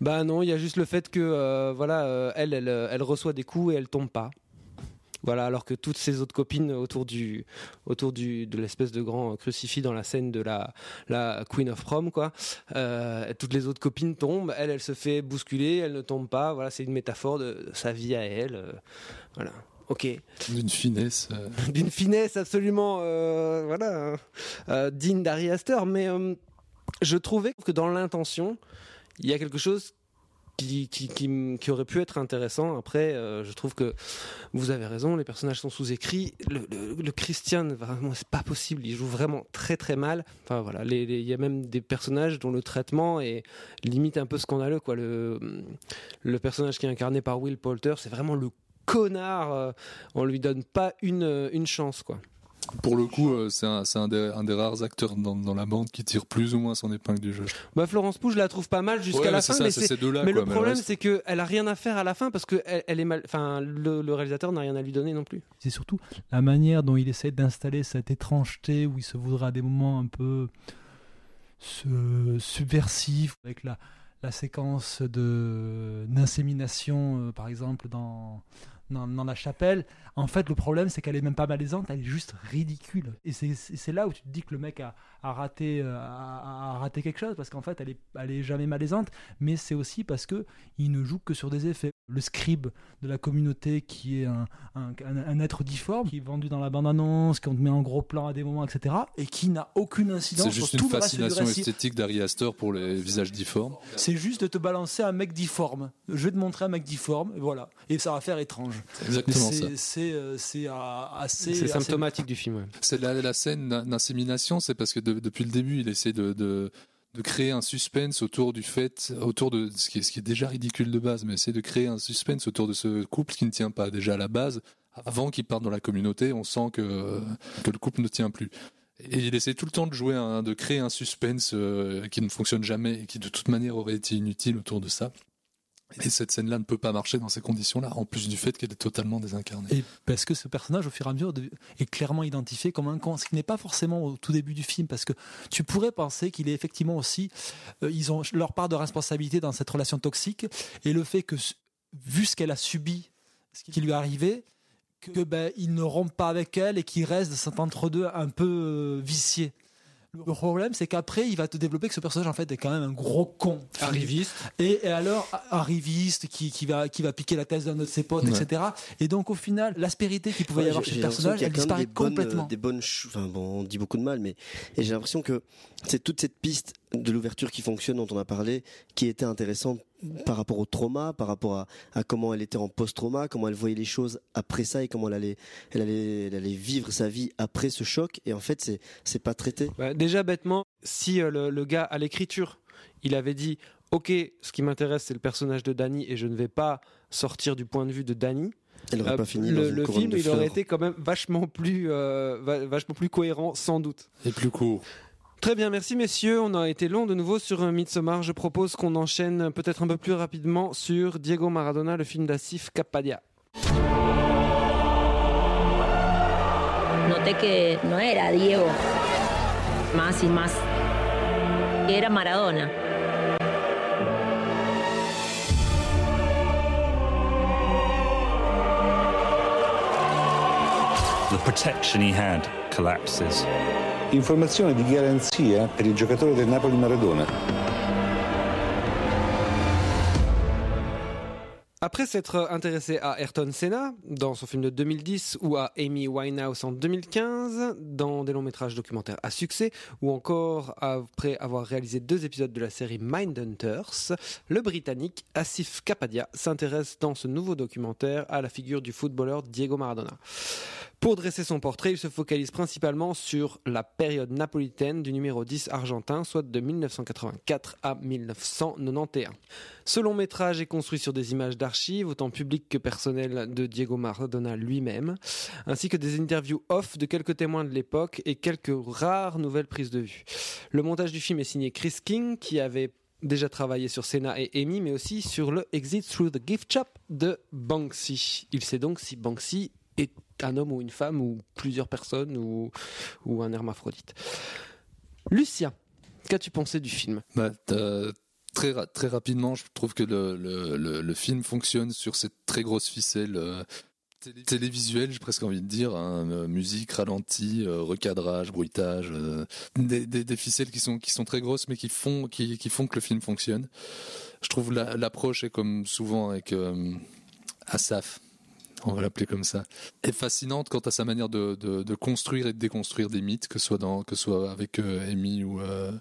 Bah non, il y a juste le fait que euh, voilà, euh, elle, elle, euh, elle reçoit des coups et elle tombe pas. Voilà, alors que toutes ses autres copines autour du, autour du, de l'espèce de grand crucifix dans la scène de la, la Queen of Prom, quoi, euh, toutes les autres copines tombent, elle, elle se fait bousculer, elle ne tombe pas. Voilà, c'est une métaphore de, de sa vie à elle. euh, voilà. Ok. D'une finesse. euh, D'une finesse absolument, euh, voilà, euh, digne d'Harry Astor. Mais je trouvais que dans l'intention, il y a quelque chose qui, qui, qui, m- qui aurait pu être intéressant. Après, euh, je trouve que vous avez raison, les personnages sont sous-écrits. Le, le, le Christian, vraiment, c'est pas possible. Il joue vraiment très très mal. Enfin voilà, il y a même des personnages dont le traitement est limite un peu scandaleux. Quoi. Le, le personnage qui est incarné par Will Poulter, c'est vraiment le connard. euh, on lui donne pas une, une chance, quoi. Pour le coup, euh, c'est un, c'est un, des, un des rares acteurs dans, dans la bande qui tire plus ou moins son épingle du jeu. Bah Florence Pugh, je la trouve pas mal jusqu'à Ouais, la fin, ça, mais, quoi, le mais problème reste- c'est que elle a rien à faire à la fin parce que elle, elle est mal, enfin le, le réalisateur n'a rien à lui donner non plus. C'est surtout la manière dont il essaie d'installer cette étrangeté où il se voudrait à des moments un peu se- subversif avec la, la séquence de d'insémination euh, par exemple dans, dans la chapelle. En fait, le problème c'est qu'elle est même pas malaisante, elle est juste ridicule. Et c'est là où tu te dis que le mec a, raté euh, a, raté quelque chose parce qu'en fait elle elle est jamais malaisante, mais c'est aussi parce que il ne joue que sur des effets. Le scribe de la communauté qui est un, un, un- un être difforme, qui est vendu dans la bande-annonce, qu'on te met en gros plan à des moments, etc., et qui n'a aucune incidence C'est sur juste tout une le reste du fascination récit. esthétique d'Harry Astor pour les visages difformes. C'est juste de te balancer un mec difforme. Je vais te montrer un mec difforme, et voilà. Et ça va faire étrange. C'est exactement c'est- ça. C'est euh, c'est, euh, assez. C'est assez- symptomatique du film. ouais. C'est la, la scène d'in- d'insémination, c'est parce que de- depuis le début, il essaie de, de, de créer un suspense autour du fait, autour de ce qui, est, déjà ridicule de base, mais essaie de créer un suspense autour de ce couple qui ne tient pas déjà à la base. Avant qu'il parte dans la communauté, on sent que, le couple ne tient plus. Et il essaie tout le temps de jouer, de créer un suspense euh, qui ne fonctionne jamais et qui de toute manière aurait été inutile autour de ça. Et cette scène-là ne peut pas marcher dans ces conditions-là, en plus du fait qu'elle est totalement désincarnée. Et parce que ce personnage, au fur et à mesure, est clairement identifié comme un con, ce qui n'est pas forcément au tout début du film, parce que tu pourrais penser qu'il est effectivement aussi, euh, ils ont leur part de responsabilité dans cette relation toxique, et le fait que, vu ce qu'elle a subi, ce qui lui est arrivé, que ben il ne rompt pas avec elle et qu'il reste de cet entre-deux un peu euh, vicié. Le problème, c'est qu'après, il va te développer que ce personnage, en fait, est quand même un gros con. Arriviste. Et, et alors, arriviste, qui, qui, va, qui va piquer la thèse d'un de ses potes, Ouais. etc. Et donc, au final, l'aspérité qu'il pouvait y avoir chez le personnage, elle disparaît des complètement. euh, Des bonnes, enfin bon, on dit beaucoup de mal, mais j'ai l'impression que c'est toute cette piste de l'ouverture qui fonctionne, dont on a parlé, qui était intéressante par rapport au trauma, par rapport à, à comment elle était en post-trauma, comment elle voyait les choses après ça et comment elle allait, elle allait, elle allait vivre sa vie après ce choc. Et en fait, c'est, c'est pas traité. Bah, déjà bêtement, si euh, le, le gars à l'écriture, il avait dit OK, ce qui m'intéresse c'est le personnage de Danny et je ne vais pas sortir du point de vue de Danny. Elle aurait euh, pas fini le, film, il aurait été quand même vachement plus, euh, va- vachement plus cohérent, sans doute. Et plus court. Très bien, merci messieurs. On a été long de nouveau sur euh, Midsommar. Je propose qu'on enchaîne peut-être un peu plus rapidement sur Diego Maradona, le film d'Asif Kapadia. Noté que no era Diego más y más, era Maradona. The protection he had collapses. Informazione di garanzia per il giocatore del Napoli Maradona. Après s'être intéressé à Ayrton Senna dans son film de 2010 ou à Amy Winehouse en 2015 dans des longs métrages documentaires à succès ou encore après avoir réalisé deux épisodes de la série Mindhunters, le Britannique Asif Kapadia s'intéresse dans ce nouveau documentaire à la figure du footballeur Diego Maradona. Pour dresser son portrait, il se focalise principalement sur la période napolitaine du numéro 10 argentin, soit de 1984 à 1991. Ce long métrage est construit sur des images d'archives, autant publiques que personnelles, de Diego Maradona lui-même, ainsi que des interviews off de quelques témoins de l'époque et quelques rares nouvelles prises de vue. Le montage du film est signé Chris King, qui avait déjà travaillé sur Senna et Amy, mais aussi sur le Exit Through the Gift Shop de Banksy. Il sait donc si Banksy est un homme ou une femme ou plusieurs personnes ou, ou un hermaphrodite. Lucien, qu'as-tu pensé du film? Bah, très, très rapidement, je trouve que le, le, le, film fonctionne sur cette très grosse ficelle euh, télé- télévisuelle, j'ai presque envie de dire, hein, euh, musique ralentie, euh, recadrage, bruitage, euh, des, des, ficelles qui sont, qui sont très grosses mais qui font, qui, qui font que le film fonctionne. Je trouve la- l'approche est comme souvent avec Asaf, on va l'appeler comme ça, est fascinante quant à sa manière de, de, de construire et de déconstruire des mythes, que ce soit, dans, que ce soit avec euh, Amy ou, euh,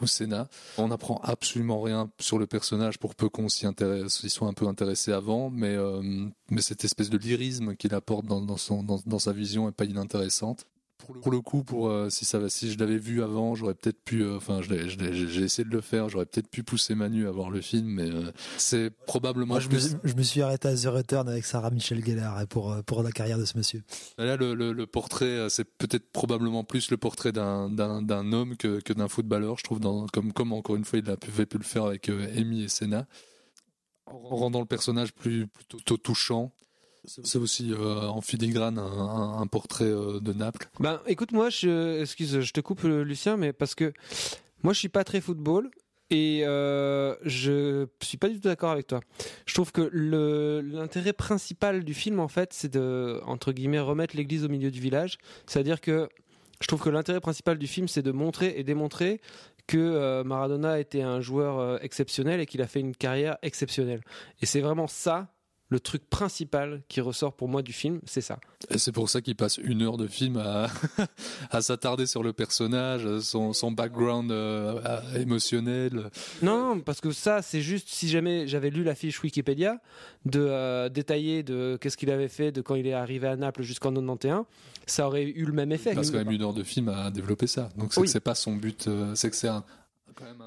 ou Senna. On n'apprend absolument rien sur le personnage pour peu qu'on s'y intéresse, s'y soit un peu intéressé avant, mais, euh, mais cette espèce de lyrisme qu'il apporte dans, dans, son, dans, dans sa vision est pas inintéressante. Pour le, coup, pour euh, si ça, si je l'avais vu avant, j'aurais peut-être pu, euh, enfin, j'ai essayé de le faire, j'aurais peut-être pu pousser Manu à voir le film, mais euh, c'est probablement Moi, je, me, plus. je me suis arrêté à The Return avec Sarah Michel Gellar pour, pour la carrière de ce monsieur. Là, le, le, le portrait, c'est peut-être probablement plus le portrait d'un, homme que, que d'un footballeur, je trouve, dans, comme, comme encore une fois il a pu, avait pu le faire avec Amy et Senna, en rendant le personnage plus plutôt touchant. C'est aussi euh, en filigrane un, un, portrait euh, de Naples. Ben, écoute, moi, excuse, je te coupe, euh, Lucien, mais parce que moi, je suis pas très football et euh, je suis pas du tout d'accord avec toi. Je trouve que l'intérêt principal du film, en fait, c'est de, entre guillemets, remettre l'église au milieu du village. C'est-à-dire que je trouve que l'intérêt principal du film, c'est de montrer et démontrer que Maradona était un joueur exceptionnel et qu'il a fait une carrière exceptionnelle. Et c'est vraiment ça le truc principal qui ressort pour moi du film, c'est ça. Et c'est pour ça qu'il passe une heure de film à, à s'attarder sur le personnage, son, son background euh, émotionnel. Non, non, parce que ça, c'est juste si jamais j'avais lu la fiche Wikipédia de euh, détailler de qu'est-ce qu'il avait fait de quand il est arrivé à Naples jusqu'en 91, ça aurait eu le même effet. Il passe quand même une heure de film à développer ça. Donc c'est Oui. que c'est pas son but, euh, c'est que c'est un-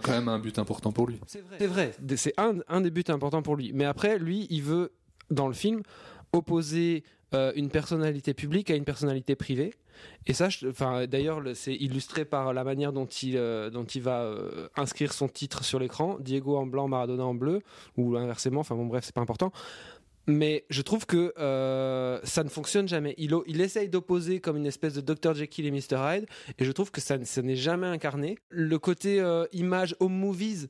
quand même un but important pour lui. C'est vrai, c'est un, un des buts importants pour lui. Mais après, lui, il veut, dans le film, opposer euh, une personnalité publique à une personnalité privée. Et ça, enfin, d'ailleurs, le- c'est illustré par la manière dont il, euh, dont il va euh, inscrire son titre sur l'écran. Diego en blanc, Maradona en bleu, ou inversement. Enfin bon, bref, c'est pas important. Mais je trouve que ça ne fonctionne jamais. Il, il essaye d'opposer comme une espèce de Dr. Jekyll et Mr. Hyde, et je trouve que ça, ça n'est jamais incarné. Le côté image home movies,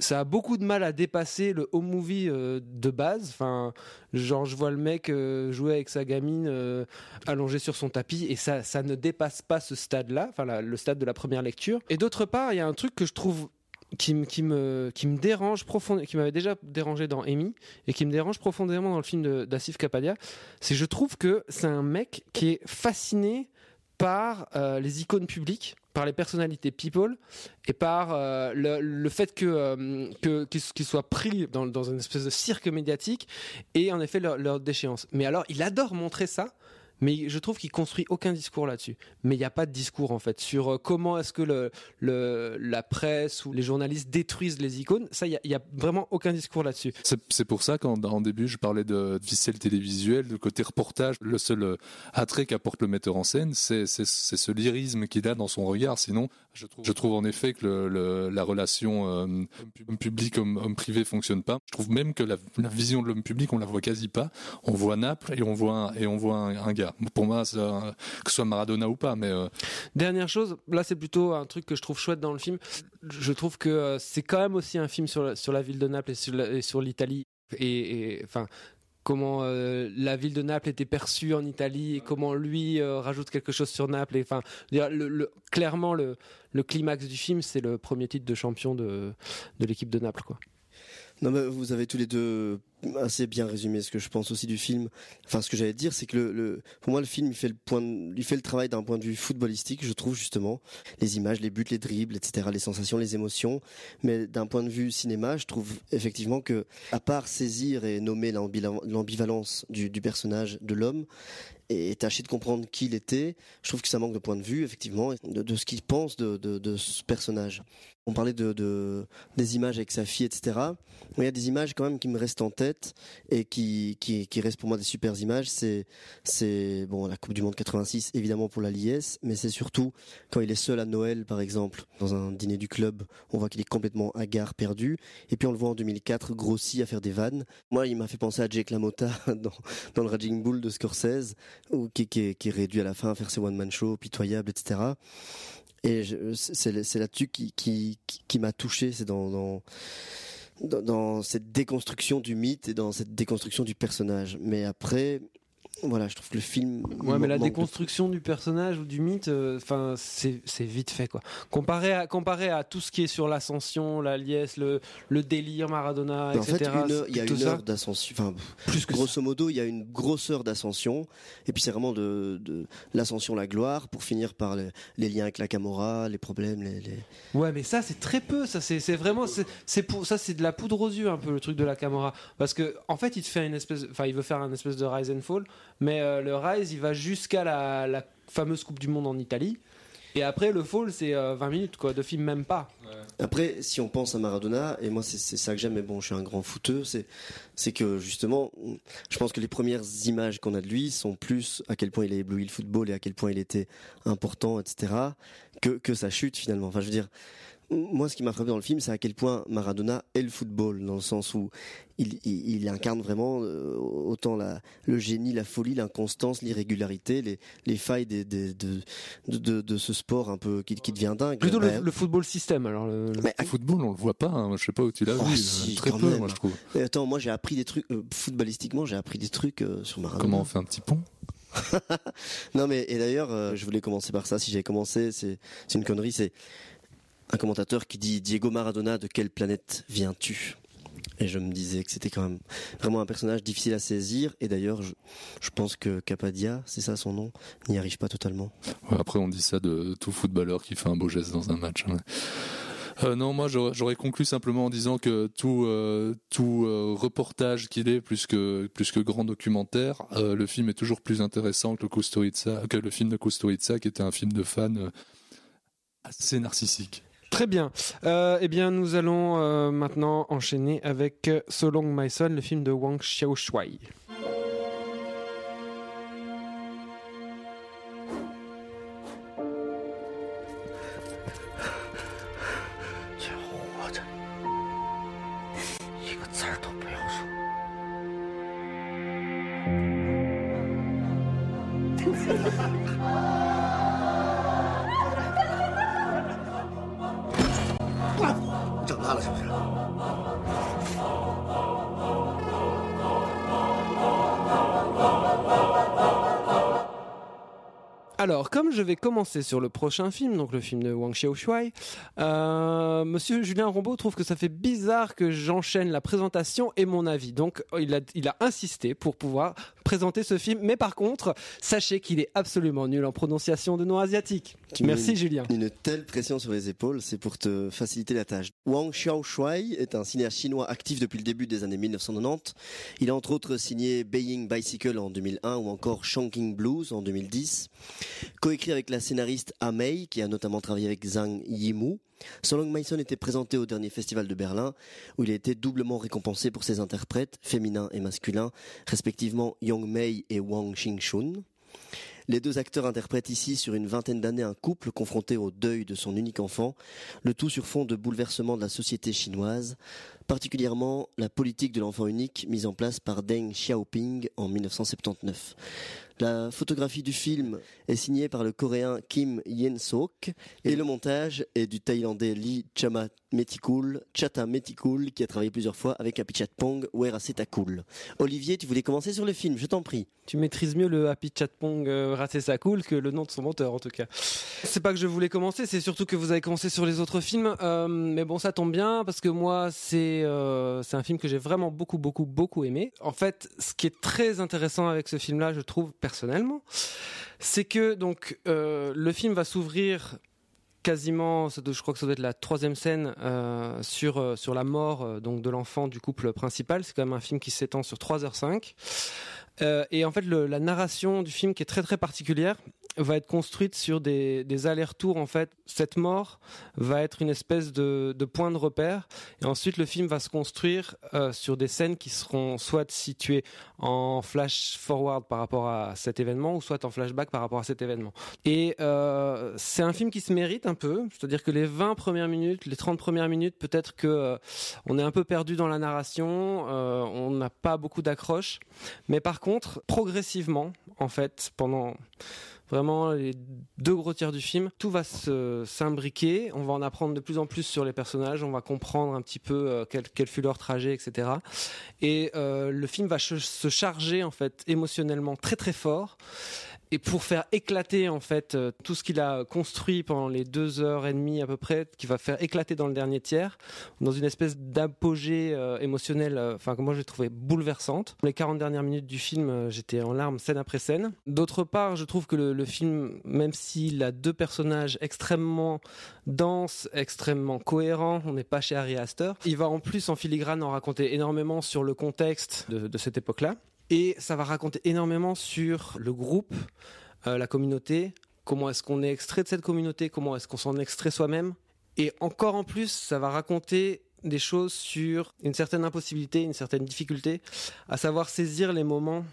ça a beaucoup de mal à dépasser le home movie euh, de base. Enfin, genre, je vois le mec euh, jouer avec sa gamine euh, allongée sur son tapis, et ça, ça ne dépasse pas ce stade-là, enfin, le stade de la première lecture. Et d'autre part, il y a un truc que je trouve qui, me- qui, me, qui me dérange profondément, qui m'avait déjà dérangé dans Amy, et qui me dérange profondément dans le film d'Asif Kapadia, c'est je trouve que c'est un mec qui est fasciné par euh, les icônes publiques, par les personnalités people, et par euh, le, fait que euh, qu'ils soient pris dans, dans une espèce de cirque médiatique et en effet leur, leur déchéance. Mais alors, il adore montrer ça. Mais je trouve qu'il construit aucun discours là-dessus. Mais il n'y a pas de discours en fait sur euh, comment est-ce que le, la presse ou les journalistes détruisent les icônes. Ça, il n'y a, vraiment aucun discours là-dessus. C'est pour ça qu'en en début, je parlais de ficelle télévisuelle, de côté reportage. Le seul euh, attrait qu'apporte le metteur en scène, c'est ce lyrisme qu'il a dans son regard. Sinon, je trouve, en effet que la relation euh, homme public homme, homme privé fonctionne pas. Je trouve même que la, vision de l'homme public, on la voit quasi pas. On voit Naples et on voit et on voit un gars. Pour moi, que ce soit Maradona ou pas, mais euh, Dernière chose, là c'est plutôt un truc que je trouve chouette dans le film. Je trouve que euh, c'est quand même aussi un film sur la, ville de Naples et sur l'Italie. Et enfin. Comment euh, la ville de Naples était perçue en Italie et comment lui rajoute quelque chose sur Naples. Enfin, clairement le, le climax du film, c'est le premier titre de champion de, de l'équipe de Naples. Quoi. Non, mais vous avez tous les deux assez bien résumé ce que je pense aussi du film. Enfin, ce que j'allais dire, c'est que le, le- pour moi, le film, il fait le point, il fait le travail d'un point de vue footballistique, je trouve justement, les images, les buts, les dribbles, etc., les sensations, les émotions. Mais d'un point de vue cinéma, je trouve effectivement que, à part saisir et nommer l'ambivalence du personnage, de l'homme, et tâcher de comprendre qui il était, je trouve que ça manque de point de vue, effectivement, de, ce qu'il pense de, ce personnage. On parlait de, de- des images avec sa fille, etc. Il y a des images quand même qui me restent en tête et qui, qui, qui restent pour moi des super images. C'est, c'est bon, la Coupe du Monde 86, évidemment pour la liesse, mais c'est surtout quand il est seul à Noël, par exemple, dans un dîner du club, on voit qu'il est complètement hagard, perdu. Et puis on le voit en 2004, grossi à faire des vannes. Moi, il m'a fait penser à Jake LaMotta dans, dans le Raging Bull de Scorsese, ou qui, qui, est, qui est réduit à la fin à faire ses one-man shows pitoyables, etc. Et c'est là-dessus qui, qui, qui, m'a touché, c'est dans, dans, dans cette déconstruction du mythe et dans cette déconstruction du personnage. Mais après, voilà, je trouve que le film. Ouais, mais la de- déconstruction du personnage ou du mythe, euh, enfin, c'est c'est vite fait quoi. Comparé à comparé à tout ce qui est sur l'ascension, la liesse, le le délire Maradona, Mais en fait, etc. il y a une heure d'ascension. Enfin, plus que grosso modo, il y a une grosse heure d'ascension. Et puis c'est vraiment de, de l'ascension, la gloire, pour finir par les, les liens avec la Camorra, les problèmes, les. les- Ouais, mais ça c'est très peu. Ça c'est vraiment c'est c'est pour ça c'est de la poudre aux yeux un peu le truc de la Camorra parce que en fait il te fait une espèce, enfin il veut faire un espèce de rise and fall, mais euh, le rise il va jusqu'à la, fameuse Coupe du Monde en Italie. Et après le fall c'est euh, 20 minutes quoi de film même pas. Après, si on pense à Maradona, et moi c'est ça que j'aime, mais bon, je suis un grand footeux, c'est c'est que justement, je pense que les premières images qu'on a de lui sont plus à quel point il a ébloui le football et à quel point il était important, etc., que, que sa chute finalement. Enfin, je veux dire, moi ce qui m'a frappé dans le film, c'est à quel point Maradona est le football, dans le sens où il, il, il incarne vraiment euh, autant la, le génie, la folie, l'inconstance, l'irrégularité, les, les failles des, des- de, de, de, de ce sport un peu qui, qui devient dingue. Plutôt Bah, le, le football système alors. Le, football, on le voit pas. hein. Je sais pas où tu l'as Oh, vu. si, Très peu, même. moi, je trouve. Mais attends, moi j'ai appris des trucs euh, footballistiquement, j'ai appris des trucs euh, sur Maradona. Comment on fait un petit pont? Non mais et d'ailleurs, euh, je voulais commencer par ça. Si j'avais commencé, c'est c'est une connerie. C'est un commentateur qui dit Diego Maradona, de quelle planète viens-tu? Et je me disais que c'était quand même vraiment un personnage difficile à saisir. Et d'ailleurs, je, pense que Capadia, c'est ça son nom, n'y arrive pas totalement. Après, on dit ça de tout footballeur qui fait un beau geste dans un match. hein. Euh, non, moi j'aurais conclu simplement en disant que tout euh, euh, reportage qu'il est plus que grand documentaire, le film est toujours plus intéressant que le film de Kusturica qui était un film de fan assez narcissique. Très bien. Euh, eh bien, nous allons euh, maintenant enchaîner avec euh, So Long My Son, le film de Wang Xiaoshuai. Alors, comme je vais commencer sur le prochain film, donc le film de Wang Xiaoshuai, euh, Monsieur Julien Rombaud trouve que ça fait bizarre que j'enchaîne la présentation et mon avis. Donc, il a, il a insisté pour pouvoir présenter ce film. Mais par contre, sachez qu'il est absolument nul en prononciation de noms asiatiques. Merci une- Julien. Une telle pression sur les épaules, c'est pour te faciliter la tâche. Wang Xiaoshuai est un cinéaste chinois actif depuis le début des années 1990. Il a entre autres signé Beijing Bicycle en 2001 ou encore Chongqing Blues en 2010. Coécrit avec la scénariste Ah Mei, qui a notamment travaillé avec Zhang Yimou. Solong Mason était présenté au dernier festival de Berlin, où il a été doublement récompensé pour ses interprètes, féminins et masculins, respectivement Yong Mei et Wang Xingshun. Les deux acteurs interprètent ici sur une vingtaine d'années un couple confronté au deuil de son unique enfant, le tout sur fond de bouleversement de la société chinoise, particulièrement la politique de l'enfant unique mise en place par Deng Xiaoping en 1979. La photographie du film est signée par le coréen Kim Yen-sok et le montage est du thaïlandais Lee Chama Chata Metikul, qui a travaillé plusieurs fois avec Apichatpong Werasetakul. Olivier, tu voulais commencer sur le film, je t'en prie. Tu maîtrises mieux le Happy Chatpong euh, que le nom de son monteur en tout cas. C'est pas que je voulais commencer, c'est surtout que vous avez commencé sur les autres films. Euh, mais bon, ça tombe bien parce que moi, c'est euh, c'est un film que j'ai vraiment beaucoup, beaucoup, beaucoup aimé. En fait, ce qui est très intéressant avec ce film-là, je trouve personnellement, c'est que donc euh, le film va s'ouvrir quasiment, je crois que ça doit être la troisième scène euh, sur sur la mort donc de l'enfant du couple principal. C'est quand même un film qui s'étend sur 3h05. Euh, et en fait, la narration du film, qui est très très particulière, va être construite sur des, allers-retours. En fait, cette mort va être une espèce de, point de repère. Et ensuite, le film va se construire euh, sur des scènes qui seront soit situées en flash forward par rapport à cet événement, ou soit en flashback par rapport à cet événement. Et euh, c'est un film qui se mérite un peu. C'est-à-dire que les 20 premières minutes, les 30 premières minutes, peut-être que euh, on est un peu perdu dans la narration, on n'a pas beaucoup d'accroche. Mais par contre, progressivement, en fait, pendant vraiment les deux gros tiers du film, tout va s'imbriquer. On va en apprendre de plus en plus sur les personnages. On va comprendre un petit peu euh, quel, fut leur trajet, etc. Et euh, le film va se charger en fait émotionnellement très très fort. Et pour faire éclater en fait euh, tout ce qu'il a construit pendant les deux heures et demie à peu près, qui va faire éclater dans le dernier tiers, dans une espèce d'apogée euh, émotionnelle, euh, enfin que moi j'ai trouvé bouleversante. Les 40 dernières minutes du film, j'étais en larmes scène après scène. D'autre part, je trouve que le, film, même s'il a deux personnages extrêmement denses, extrêmement cohérents, on n'est pas chez Harry Astor, il va en plus en filigrane en raconter énormément sur le contexte de cette époque-là. Et ça va raconter énormément sur le groupe, euh, la communauté, comment est-ce qu'on est extrait de cette communauté, comment est-ce qu'on s'en extrait soi-même. Et encore en plus, ça va raconter des choses sur une certaine impossibilité, une certaine difficulté, à savoir saisir les moments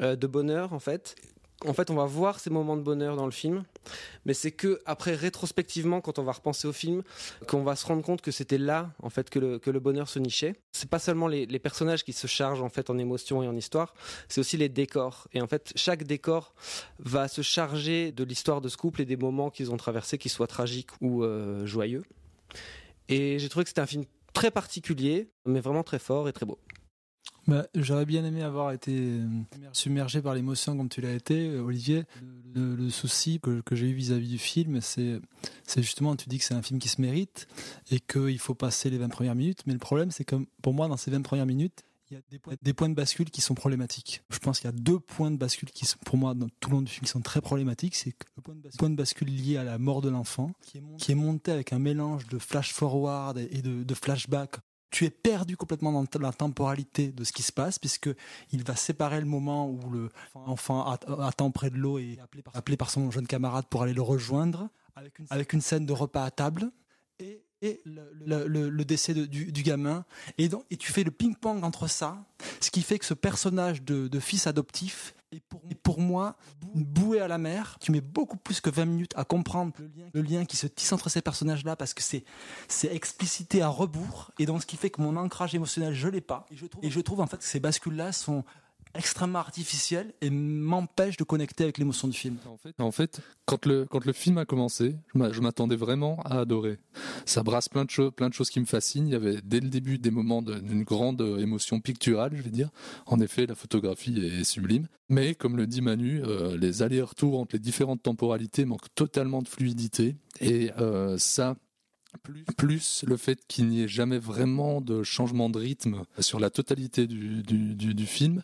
euh, de bonheur en fait. En fait, on va voir ces moments de bonheur dans le film, mais c'est que après rétrospectivement, quand on va repenser au film, qu'on va se rendre compte que c'était là en fait que le, bonheur se nichait. C'est pas seulement les, les personnages qui se chargent en fait en émotion et en histoire, c'est aussi les décors. Et en fait, chaque décor va se charger de l'histoire de ce couple et des moments qu'ils ont traversés, qu'ils soient tragiques ou euh, joyeux. Et j'ai trouvé que c'était un film très particulier, mais vraiment très fort et très beau. Bah, J'aurais bien aimé avoir été euh, submergé par l'émotion comme tu l'as été, euh, Olivier. Le, souci que, j'ai eu vis-à-vis du film, c'est justement, tu dis que c'est un film qui se mérite et qu'il faut passer les 20 premières minutes. Mais le problème, c'est que pour moi, dans ces 20 premières minutes, il y a des points, de bascule qui sont problématiques. Je pense qu'il y a deux points de bascule qui sont, pour moi, tout le long du film, qui sont très problématiques. C'est le point de bascule, lié à la mort de l'enfant, qui, est monté- avec un mélange de flash forward et et de, de flashback tu es perdu complètement dans la temporalité de ce qui se passe puisque il va séparer le moment où le enfant at- attend près de l'eau et est appelé par, son jeune camarade pour aller le rejoindre avec une, scène de repas à table et, et le, décès du, du gamin. Et, tu fais le ping-pong entre ça ce qui fait que ce personnage de fils adoptif est pour, moi bouée à la mer. Tu mets beaucoup plus que 20 minutes à comprendre le lien, le lien qui se tisse entre ces personnages-là parce que c'est c'est explicité à rebours et donc ce qui fait que mon ancrage émotionnel je l'ai pas et je trouve, et je trouve en fait que ces bascules-là sont extrêmement artificiel et m'empêche de connecter avec l'émotion du film. En fait, quand le quand le film a commencé, je m'a- je m'attendais vraiment à adorer. Ça brasse plein de choses, plein de choses qui me fascinent. Il y avait dès le début des moments d'une grande euh, émotion picturale, je vais dire. En effet, la photographie est sublime. Mais comme le dit Manu, euh, les allers-retours entre les différentes temporalités manquent totalement de fluidité. Et euh, ça, plus, le fait qu'il n'y ait jamais vraiment de changement de rythme sur la totalité du, film,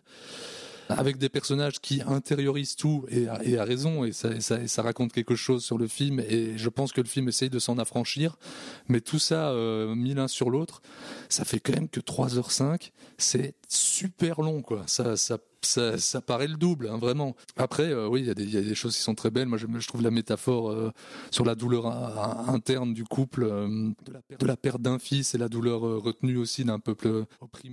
avec des personnages qui intériorisent tout et à raison, et ça raconte quelque chose sur le film, et je pense que le film essaye de s'en affranchir, mais tout ça euh, mis l'un sur l'autre, ça fait quand même que 3h05, c'est super long, quoi. Ça, ça, ça, paraît le double, hein, vraiment. Après, euh, oui, il y, a des- choses qui sont très belles. Moi, je, trouve la métaphore euh, sur la douleur in- in- interne du couple, euh, de la perte- d'un fils et la douleur retenue aussi d'un peuple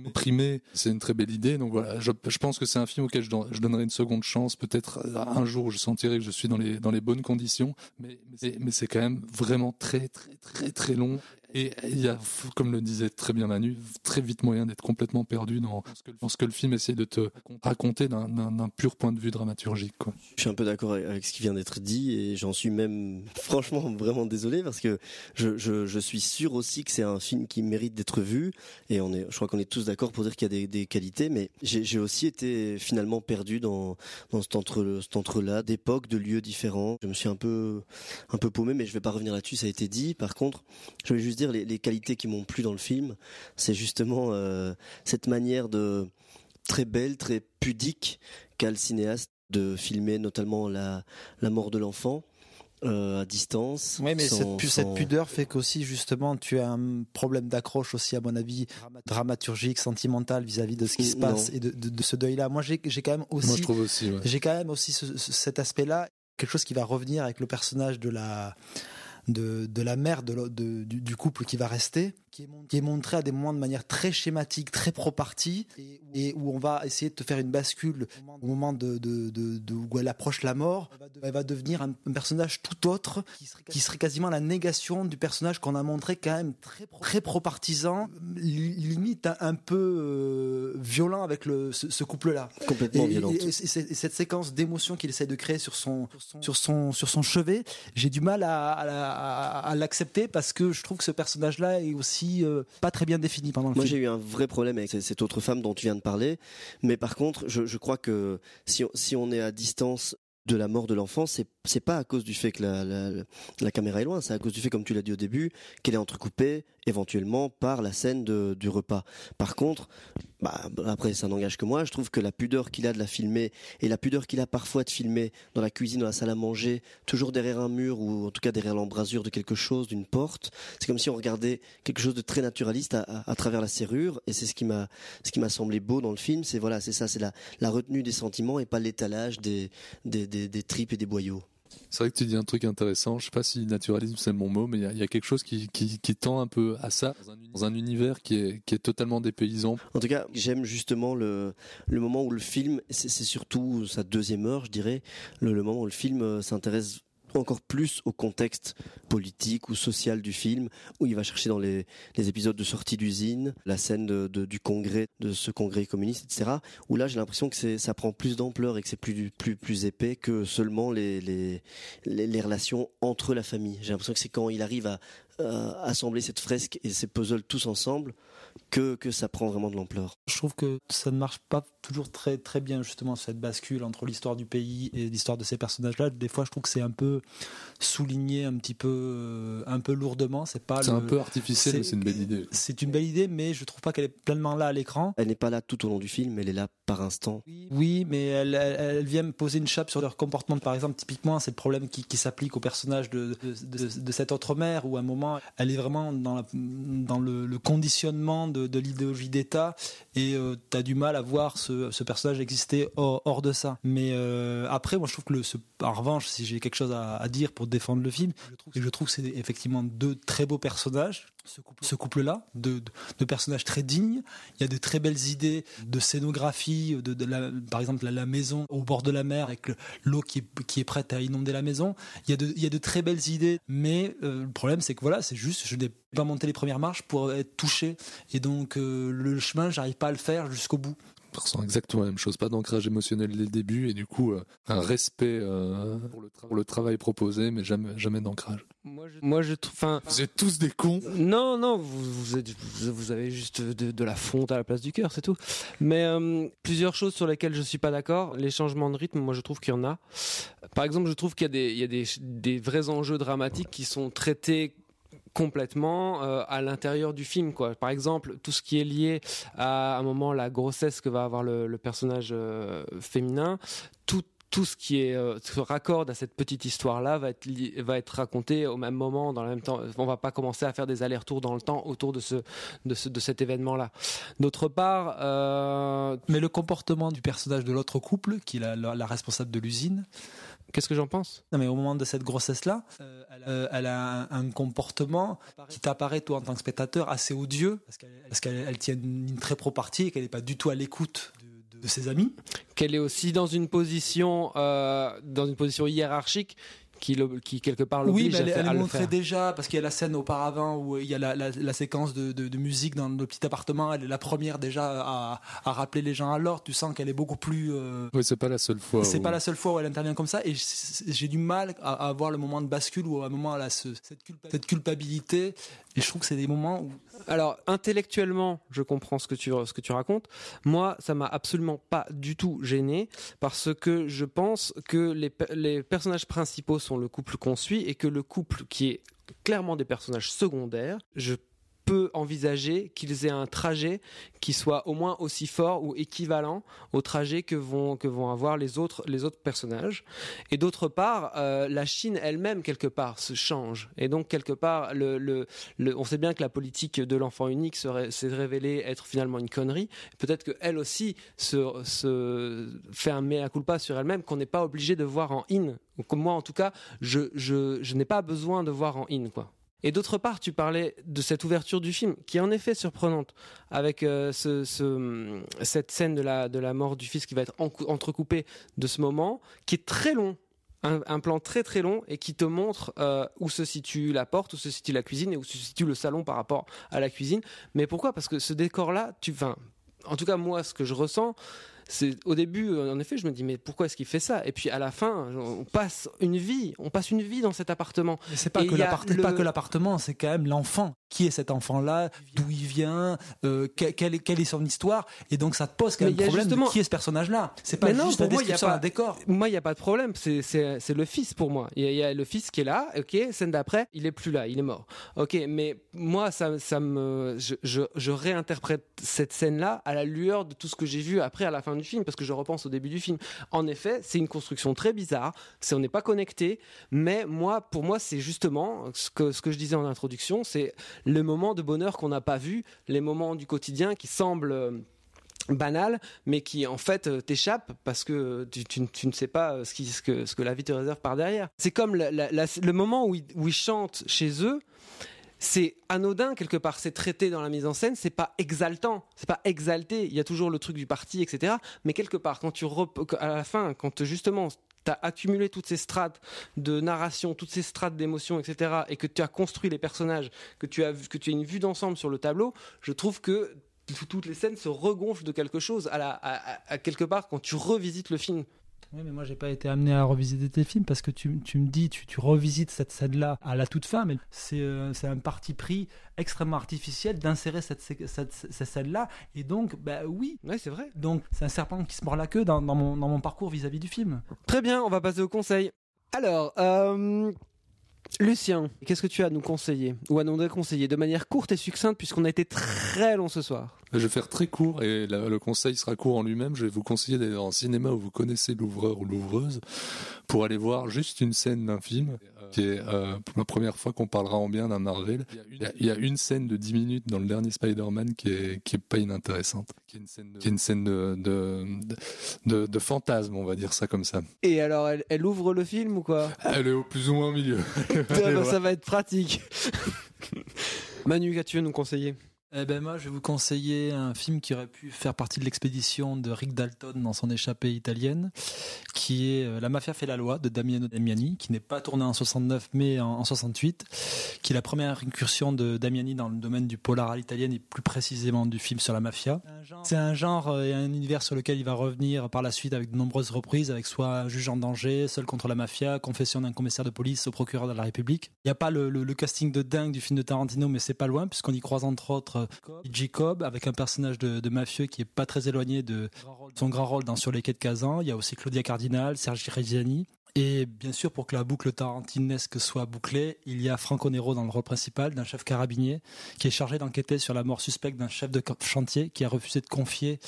opprimé. C'est une très belle idée. Donc voilà, je, pense que c'est un film auquel je, don- donnerai une seconde chance. Peut-être un jour je sentirai que je suis dans les, dans les bonnes conditions. Mais, mais c'est quand même vraiment très, très, très, très long. Et il y a, comme le disait très bien Manu, très vite moyen d'être complètement perdu dans ce que, le film essaie de te raconter d'un- pur point de vue dramaturgique. Je suis un peu d'accord avec- ce qui vient d'être dit et j'en suis même franchement vraiment désolé parce que je, suis sûr aussi que c'est un film qui mérite d'être vu et on est, je crois qu'on est tous d'accord pour dire qu'il y a des, qualités, mais j'ai aussi été finalement perdu dans, cet entre cet entre-là d'époques, de lieux différents. Je me suis un peu un peu paumé, mais je vais pas revenir là-dessus, ça a été dit. Par contre, je voulais juste dire les, les qualités qui m'ont plu dans le film, c'est justement euh, cette manière de très belle, très pudique qu'a le cinéaste de filmer notamment la, la mort de l'enfant euh, à distance. Oui, mais sans- cette, pu- sans- cette pudeur fait qu'aussi, justement, tu as un problème d'accroche aussi, à mon avis, dramaturgique, sentimental vis-à-vis de ce qui se Non. passe et de, de- de ce deuil-là. Moi, j'ai j'ai quand même aussi, Moi, je trouve aussi. ouais. j'ai quand même aussi ce- ce- cet aspect-là, quelque chose qui va revenir avec le personnage de la de, de la mère de, de- du, du couple qui va rester, qui est, montré à des moments de manière très schématique, très pro-partie, et, où on va essayer de te faire une bascule au moment de, de- de- de- où elle approche la mort. Elle va, devenir un, un personnage tout autre, qui serait, quasiment la négation du personnage qu'on a montré quand même très, pro- très pro-partisan, li- limite un, peu euh, violent avec le, ce, ce couple-là. Complètement violente. Et, et c'est- et cette séquence d'émotion qu'il essaie de créer sur son, sur son, sur son chevet, j'ai du mal à, à la- à- à l'accepter parce que je trouve que ce personnage-là est aussi euh, pas très bien défini pendant le Moi, j'ai eu un vrai problème avec cette- cette autre femme dont tu viens de parler. Mais par contre, je, je crois que si on, si on est à distance de la mort de l'enfant, c'est c'est pas à cause du fait que la, caméra est loin, c'est à cause du fait, comme tu l'as dit au début, qu'elle est entrecoupée éventuellement par la scène du repas. Par contre, bah, après ça n'engage que moi, je trouve que la pudeur qu'il a de la filmer et la pudeur qu'il a parfois de filmer dans la cuisine, dans la salle à manger, toujours derrière un mur ou en tout cas derrière l'embrasure de quelque chose, d'une porte, c'est comme si on regardait quelque chose de très naturaliste à, travers la serrure et c'est ce qui m'a semblé beau dans le film, c'est voilà, c'est ça, c'est la, la retenue des sentiments et pas l'étalage des, des, des tripes et des boyaux. C'est vrai que tu dis un truc intéressant. Je sais pas si naturalisme c'est bon mot, mais il y a- quelque chose qui, tend un peu à ça dans un, univers qui est, totalement dépaysant. En tout cas, j'aime justement le, moment où le film, c'est c'est surtout sa deuxième heure, je dirais, le, le moment où le film euh, s'intéresse encore plus au contexte politique ou social du film, où il va chercher dans les, épisodes de sortie d'usine, la scène de, du congrès, de ce congrès communiste, etc. Où là, j'ai l'impression que ça prend plus d'ampleur et que c'est plus, épais que seulement les relations entre la famille. J'ai l'impression que c'est quand il arrive à euh, assembler cette fresque et ces puzzles tous ensemble que, que ça prend vraiment de l'ampleur. Je trouve que ça ne marche pas toujours très très bien justement cette bascule entre l'histoire du pays et l'histoire de ces personnages-là. Des fois, je trouve que c'est un peu souligné un petit peu euh, un peu lourdement. C'est pas C'est le- un peu artificiel, mais c'est une belle idée. C'est une belle idée, mais je trouve pas qu'elle est pleinement là à l'écran. Elle n'est pas là tout au long du film, elle est là par instant. Oui, mais elle, elle, elle vient me poser une chape sur leur comportement. Par exemple, typiquement, c'est le problème qui, qui s'applique au personnage de, de, de- de cette autre mère, où à un moment, elle est vraiment dans, la- dans le, le conditionnement de, de l'idéologie d'État, et tu as du mal à voir ce, ce personnage exister hors, hors de ça. Mais euh, après, moi, je trouve que, le, ce- en revanche, si j'ai quelque chose à, à dire pour défendre le film, je trouve que c'est effectivement deux très beaux personnages. Ce couple-là, de, personnages très dignes. Il y a de très belles idées de scénographie, de, par exemple la, la maison au bord de la mer avec le- l'eau qui est, qui est prête à inonder la maison. Il y a de, il y a de très belles idées, mais euh, le problème c'est que voilà, c'est juste, je n'ai pas monté les premières marches pour être touché, et donc euh, le chemin, j'arrive pas à le faire jusqu'au bout. Ressens exactement la même chose. Pas d'ancrage émotionnel dès le début et du coup euh, un respect euh, pour, le pour, le travail proposé, mais jamais, jamais d'ancrage. Moi, je, moi, je enfin, vous êtes tous des cons. Non, non, vous, vous, êtes, vous avez juste de, de, la fonte à la place du cœur, c'est tout. Mais euh, plusieurs choses sur lesquelles je suis pas d'accord. Les changements de rythme, moi, je trouve qu'il y en a. Par exemple, je trouve qu'il y a des, il y a des, des vrais enjeux dramatiques qui sont traités complètement euh, à l'intérieur du film quoi. Par exemple tout ce qui est lié à, un moment la grossesse que va avoir le, personnage euh, féminin tout tout ce qui est euh, se raccorde à cette petite histoire là va être va être raconté au même moment dans le même temps. On va pas commencer à faire des allers-retours dans le temps autour de ce de ce de cet événement là d'autre part mais le comportement du personnage de l'autre couple qui est la responsable de l'usine Qu'est-ce que j'en pense? Non, mais au moment de cette grossesse-là, euh, elle, a, elle a un, un, comportement qui t'apparaît, toi, en tant que spectateur, assez odieux, parce qu'elle elle, elle tient une, une très pro-partie et qu'elle n'est pas du tout à l'écoute de, de, de, ses amis. Qu'elle est aussi dans une position, euh, dans une position hiérarchique qui, le, qui quelque part l'oblige oui, mais elle, à, faire, elle à le montrait faire. déjà parce qu'il y a la scène auparavant où il y a la, la, la séquence de, de, de, musique dans le petit appartement. Elle est la première déjà à, à rappeler les gens à l'ordre. Tu sens qu'elle est beaucoup plus. Euh... Oui, c'est pas la seule fois. C'est où... pas la seule fois où elle intervient comme ça. Et j'ai du mal à, à avoir le moment de bascule où à un moment elle a ce, cette culpabilité. Et je trouve que c'est des moments où. Alors intellectuellement, je comprends ce que tu ce que tu racontes. Moi, ça m'a absolument pas du tout gêné parce que je pense que les les personnages principaux sont le couple qu'on suit et que le couple qui est clairement des personnages secondaires, je peux envisager qu'ils aient un trajet qui soit au moins aussi fort ou équivalent au trajet que vont que vont avoir les autres les autres personnages. Et d'autre part euh, la Chine elle-même quelque part se change. Et donc quelque part on sait bien que la politique de l'enfant unique s'est révélée être finalement une connerie. Peut-être que elle aussi se, se fait un mea culpa sur elle-même qu'on n'est pas obligé de voir en in. Comme moi en tout cas je je, je n'ai pas besoin de voir en in quoi et d'autre part, tu parlais de cette ouverture du film, qui est en effet surprenante, avec euh, ce, ce, cette scène de la, mort du fils qui va être entrecoupée de ce moment, qui est très long. Un, plan très très long et qui te montre euh, où se situe la porte, où se situe la cuisine et où se situe le salon par rapport à la cuisine. Mais pourquoi? Parce que ce décor-là, tu, en tout cas moi, ce que je ressens, c'est au début en effet je me dis mais pourquoi est-ce qu'il fait ça? Et puis à la fin on passe une vie on passe une vie dans cet appartement. C'est pas, le... pas que l'appartement c'est quand même l'enfant. Qui est cet enfant là d'où il vient? Euh, quelle, est, quelle est son histoire? Et donc ça te pose quand même problème justement... qui est ce personnage là c'est pas non, juste pour la description d'un décor. Moi il y a pas de problème. C'est le fils pour moi. Il y, a, il y, a le fils qui est là. Ok scène d'après il est plus là il est mort. Ok mais moi ça ça me je, je, je réinterprète cette scène là à la lueur de tout ce que j'ai vu après à la fin du film parce que je repense au début du film. En effet, c'est une construction très bizarre. On n'est pas connecté, mais moi, pour moi, c'est justement ce que je disais en introduction, c'est le moment de bonheur qu'on n'a pas vu, les moments du quotidien qui semblent banal mais qui en fait t'échappe parce que tu, ne sais pas ce, qui, ce, que, la vie te réserve par derrière c'est comme le moment où ils chantent chez eux c'est anodin quelque part, c'est traité dans la mise en scène, c'est pas exaltant, c'est pas exalté. Il y a toujours le truc du parti, etc. Mais quelque part, quand tu à la fin, quand justement tu as accumulé toutes ces strates de narration, toutes ces strates d'émotion, etc., et que tu as construit les personnages, que tu as que tu as une vue d'ensemble sur le tableau, je trouve que toutes les scènes se regonflent de quelque chose à quelque part quand tu revisites le film. Oui, mais moi, j'ai pas été amené à revisiter tes films parce que tu, tu me dis, tu, tu revisites cette scène-là à la toute fin, mais c'est euh, un parti pris extrêmement artificiel d'insérer cette, cette, cette, cette scène-là. Et donc, bah oui. Oui, c'est vrai. Donc, c'est un serpent qui se mord la queue dans, dans, mon, dans mon parcours vis-à-vis -vis du film. Très bien, on va passer au conseil. Alors, euh, Lucien, qu'est-ce que tu as à nous conseiller ou à nous déconseiller de manière courte et succincte puisqu'on a été très long ce soir? Je vais faire très court et le conseil sera court en lui-même. Je vais vous conseiller d'aller en cinéma où vous connaissez l'ouvreur ou l'ouvreuse pour aller voir juste une scène d'un film qui est euh, pour la première fois qu'on parlera en bien d'un Marvel. Il y, a, il y, a, une scène de 10 minutes dans le dernier Spider-Man qui est, qui est pas inintéressante, qui est une scène de, qui est une scène de, de, de, de, fantasme, on va dire ça comme ça. Et alors, elle, elle ouvre le film ou quoi? Elle est au plus ou moins au milieu. ça va être pratique. Manu, qu'as-tu à nous conseiller? Eh ben moi, je vais vous conseiller un film qui aurait pu faire partie de l'expédition de Rick Dalton dans son échappée italienne, qui est euh, La mafia fait la loi de Damiano Damiani, qui n'est pas tourné en 69 mais en, en 68, qui est la première incursion de Damiani dans le domaine du polar à l'italienne et plus précisément du film sur la mafia. C'est un genre euh, et un univers sur lequel il va revenir par la suite avec de nombreuses reprises, avec soit un juge en danger, seul contre la mafia, confession d'un commissaire de police au procureur de la République. Il n'y a pas le- le casting de dingue du film de Tarantino, mais c'est pas loin, puisqu'on y croise entre autres Jacob, avec un personnage de, mafieux qui est pas très éloigné de son grand rôle dans Sur les quais de Kazan. Il y a aussi Claudia Cardinal, Sergi Reggiani. Et bien sûr, pour que la boucle tarantinesque soit bouclée, il y a Franco Nero dans le rôle principal d'un chef carabinier qui est chargé d'enquêter sur la mort suspecte d'un chef de chantier qui a refusé de confier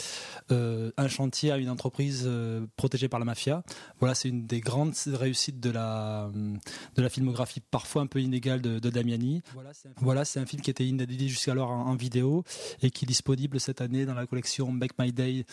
euh, un chantier à une entreprise euh, protégée par la mafia. Voilà, c'est une des grandes réussites de la, de la filmographie parfois un peu inégale de, de Damiani. Voilà, c'est un film qui était inédit jusqu'alors en, en vidéo et qui est disponible cette année dans la collection Make My Day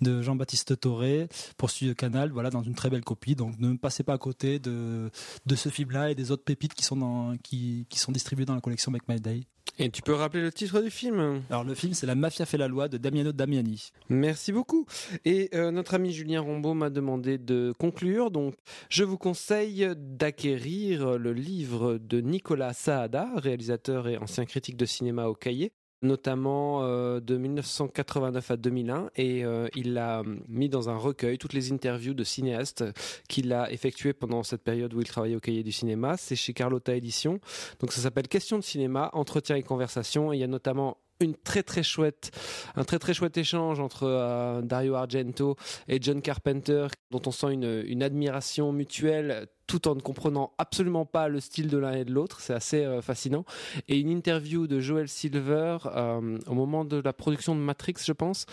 de Jean-Baptiste Toré pour Studio Canal, voilà, dans une très belle copie. Donc ne passez pas à côté de, de ce film-là et des autres pépites qui sont, dans, qui, qui sont distribuées dans la collection Make My Day. Et tu peux rappeler le titre du film? Alors le film c'est La Mafia fait la loi de Damiano Damiani. Merci beaucoup. Et euh, notre ami Julien Rombaud m'a demandé de conclure. Donc, je vous conseille d'acquérir le livre de Nicolas Saada, réalisateur et ancien critique de cinéma au Cahier notamment euh, de 1989 à 2001 et euh, il a mis dans un recueil toutes les interviews de cinéastes qu'il a effectuées pendant cette période où il travaillait au cahier du cinéma. C'est chez Carlotta Édition. Donc ça s'appelle Question de cinéma, entretien et conversation. Et il y a notamment une très très chouette, un très très chouette échange entre euh, Dario Argento et John Carpenter, dont on sent une, admiration mutuelle tout en ne comprenant absolument pas le style de l'un et de l'autre. C'est assez euh, fascinant. Et une interview de Joel Silver euh, au moment de la production de Matrix, je pense,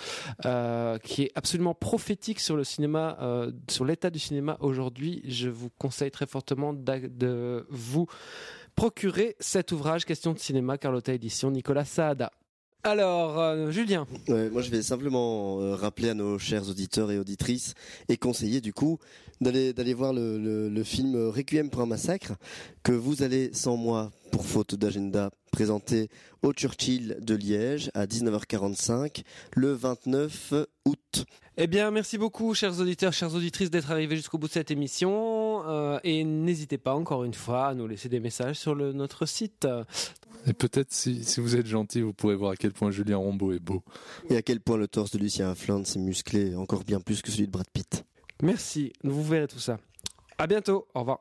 qui est absolument prophétique sur le cinéma, sur l'état du cinéma aujourd'hui. Je vous conseille très fortement de vous procurer cet ouvrage, Question de cinéma, Carlotta Édition, Nicolas Saada. Alors, euh, Julien. Ouais, moi, je vais simplement euh, rappeler à nos chers auditeurs et auditrices et conseiller du coup d'aller d'aller voir le, le, le film Requiem pour un massacre que vous allez sans moi pour faute d'agenda présenter au Churchill de Liège à 19h45 le 29 août. Eh bien, merci beaucoup, chers auditeurs, chères auditrices, d'être arrivés jusqu'au bout de cette émission. Euh, et n'hésitez pas, encore une fois, à nous laisser des messages sur le, notre site. Et peut-être si, si vous êtes gentil, vous pourrez voir à quel point Julien Rombaud est beau. Et à quel point le torse de Lucien Flint s'est musclé encore bien plus que celui de Brad Pitt. Merci, vous verrez tout ça. À bientôt, au revoir.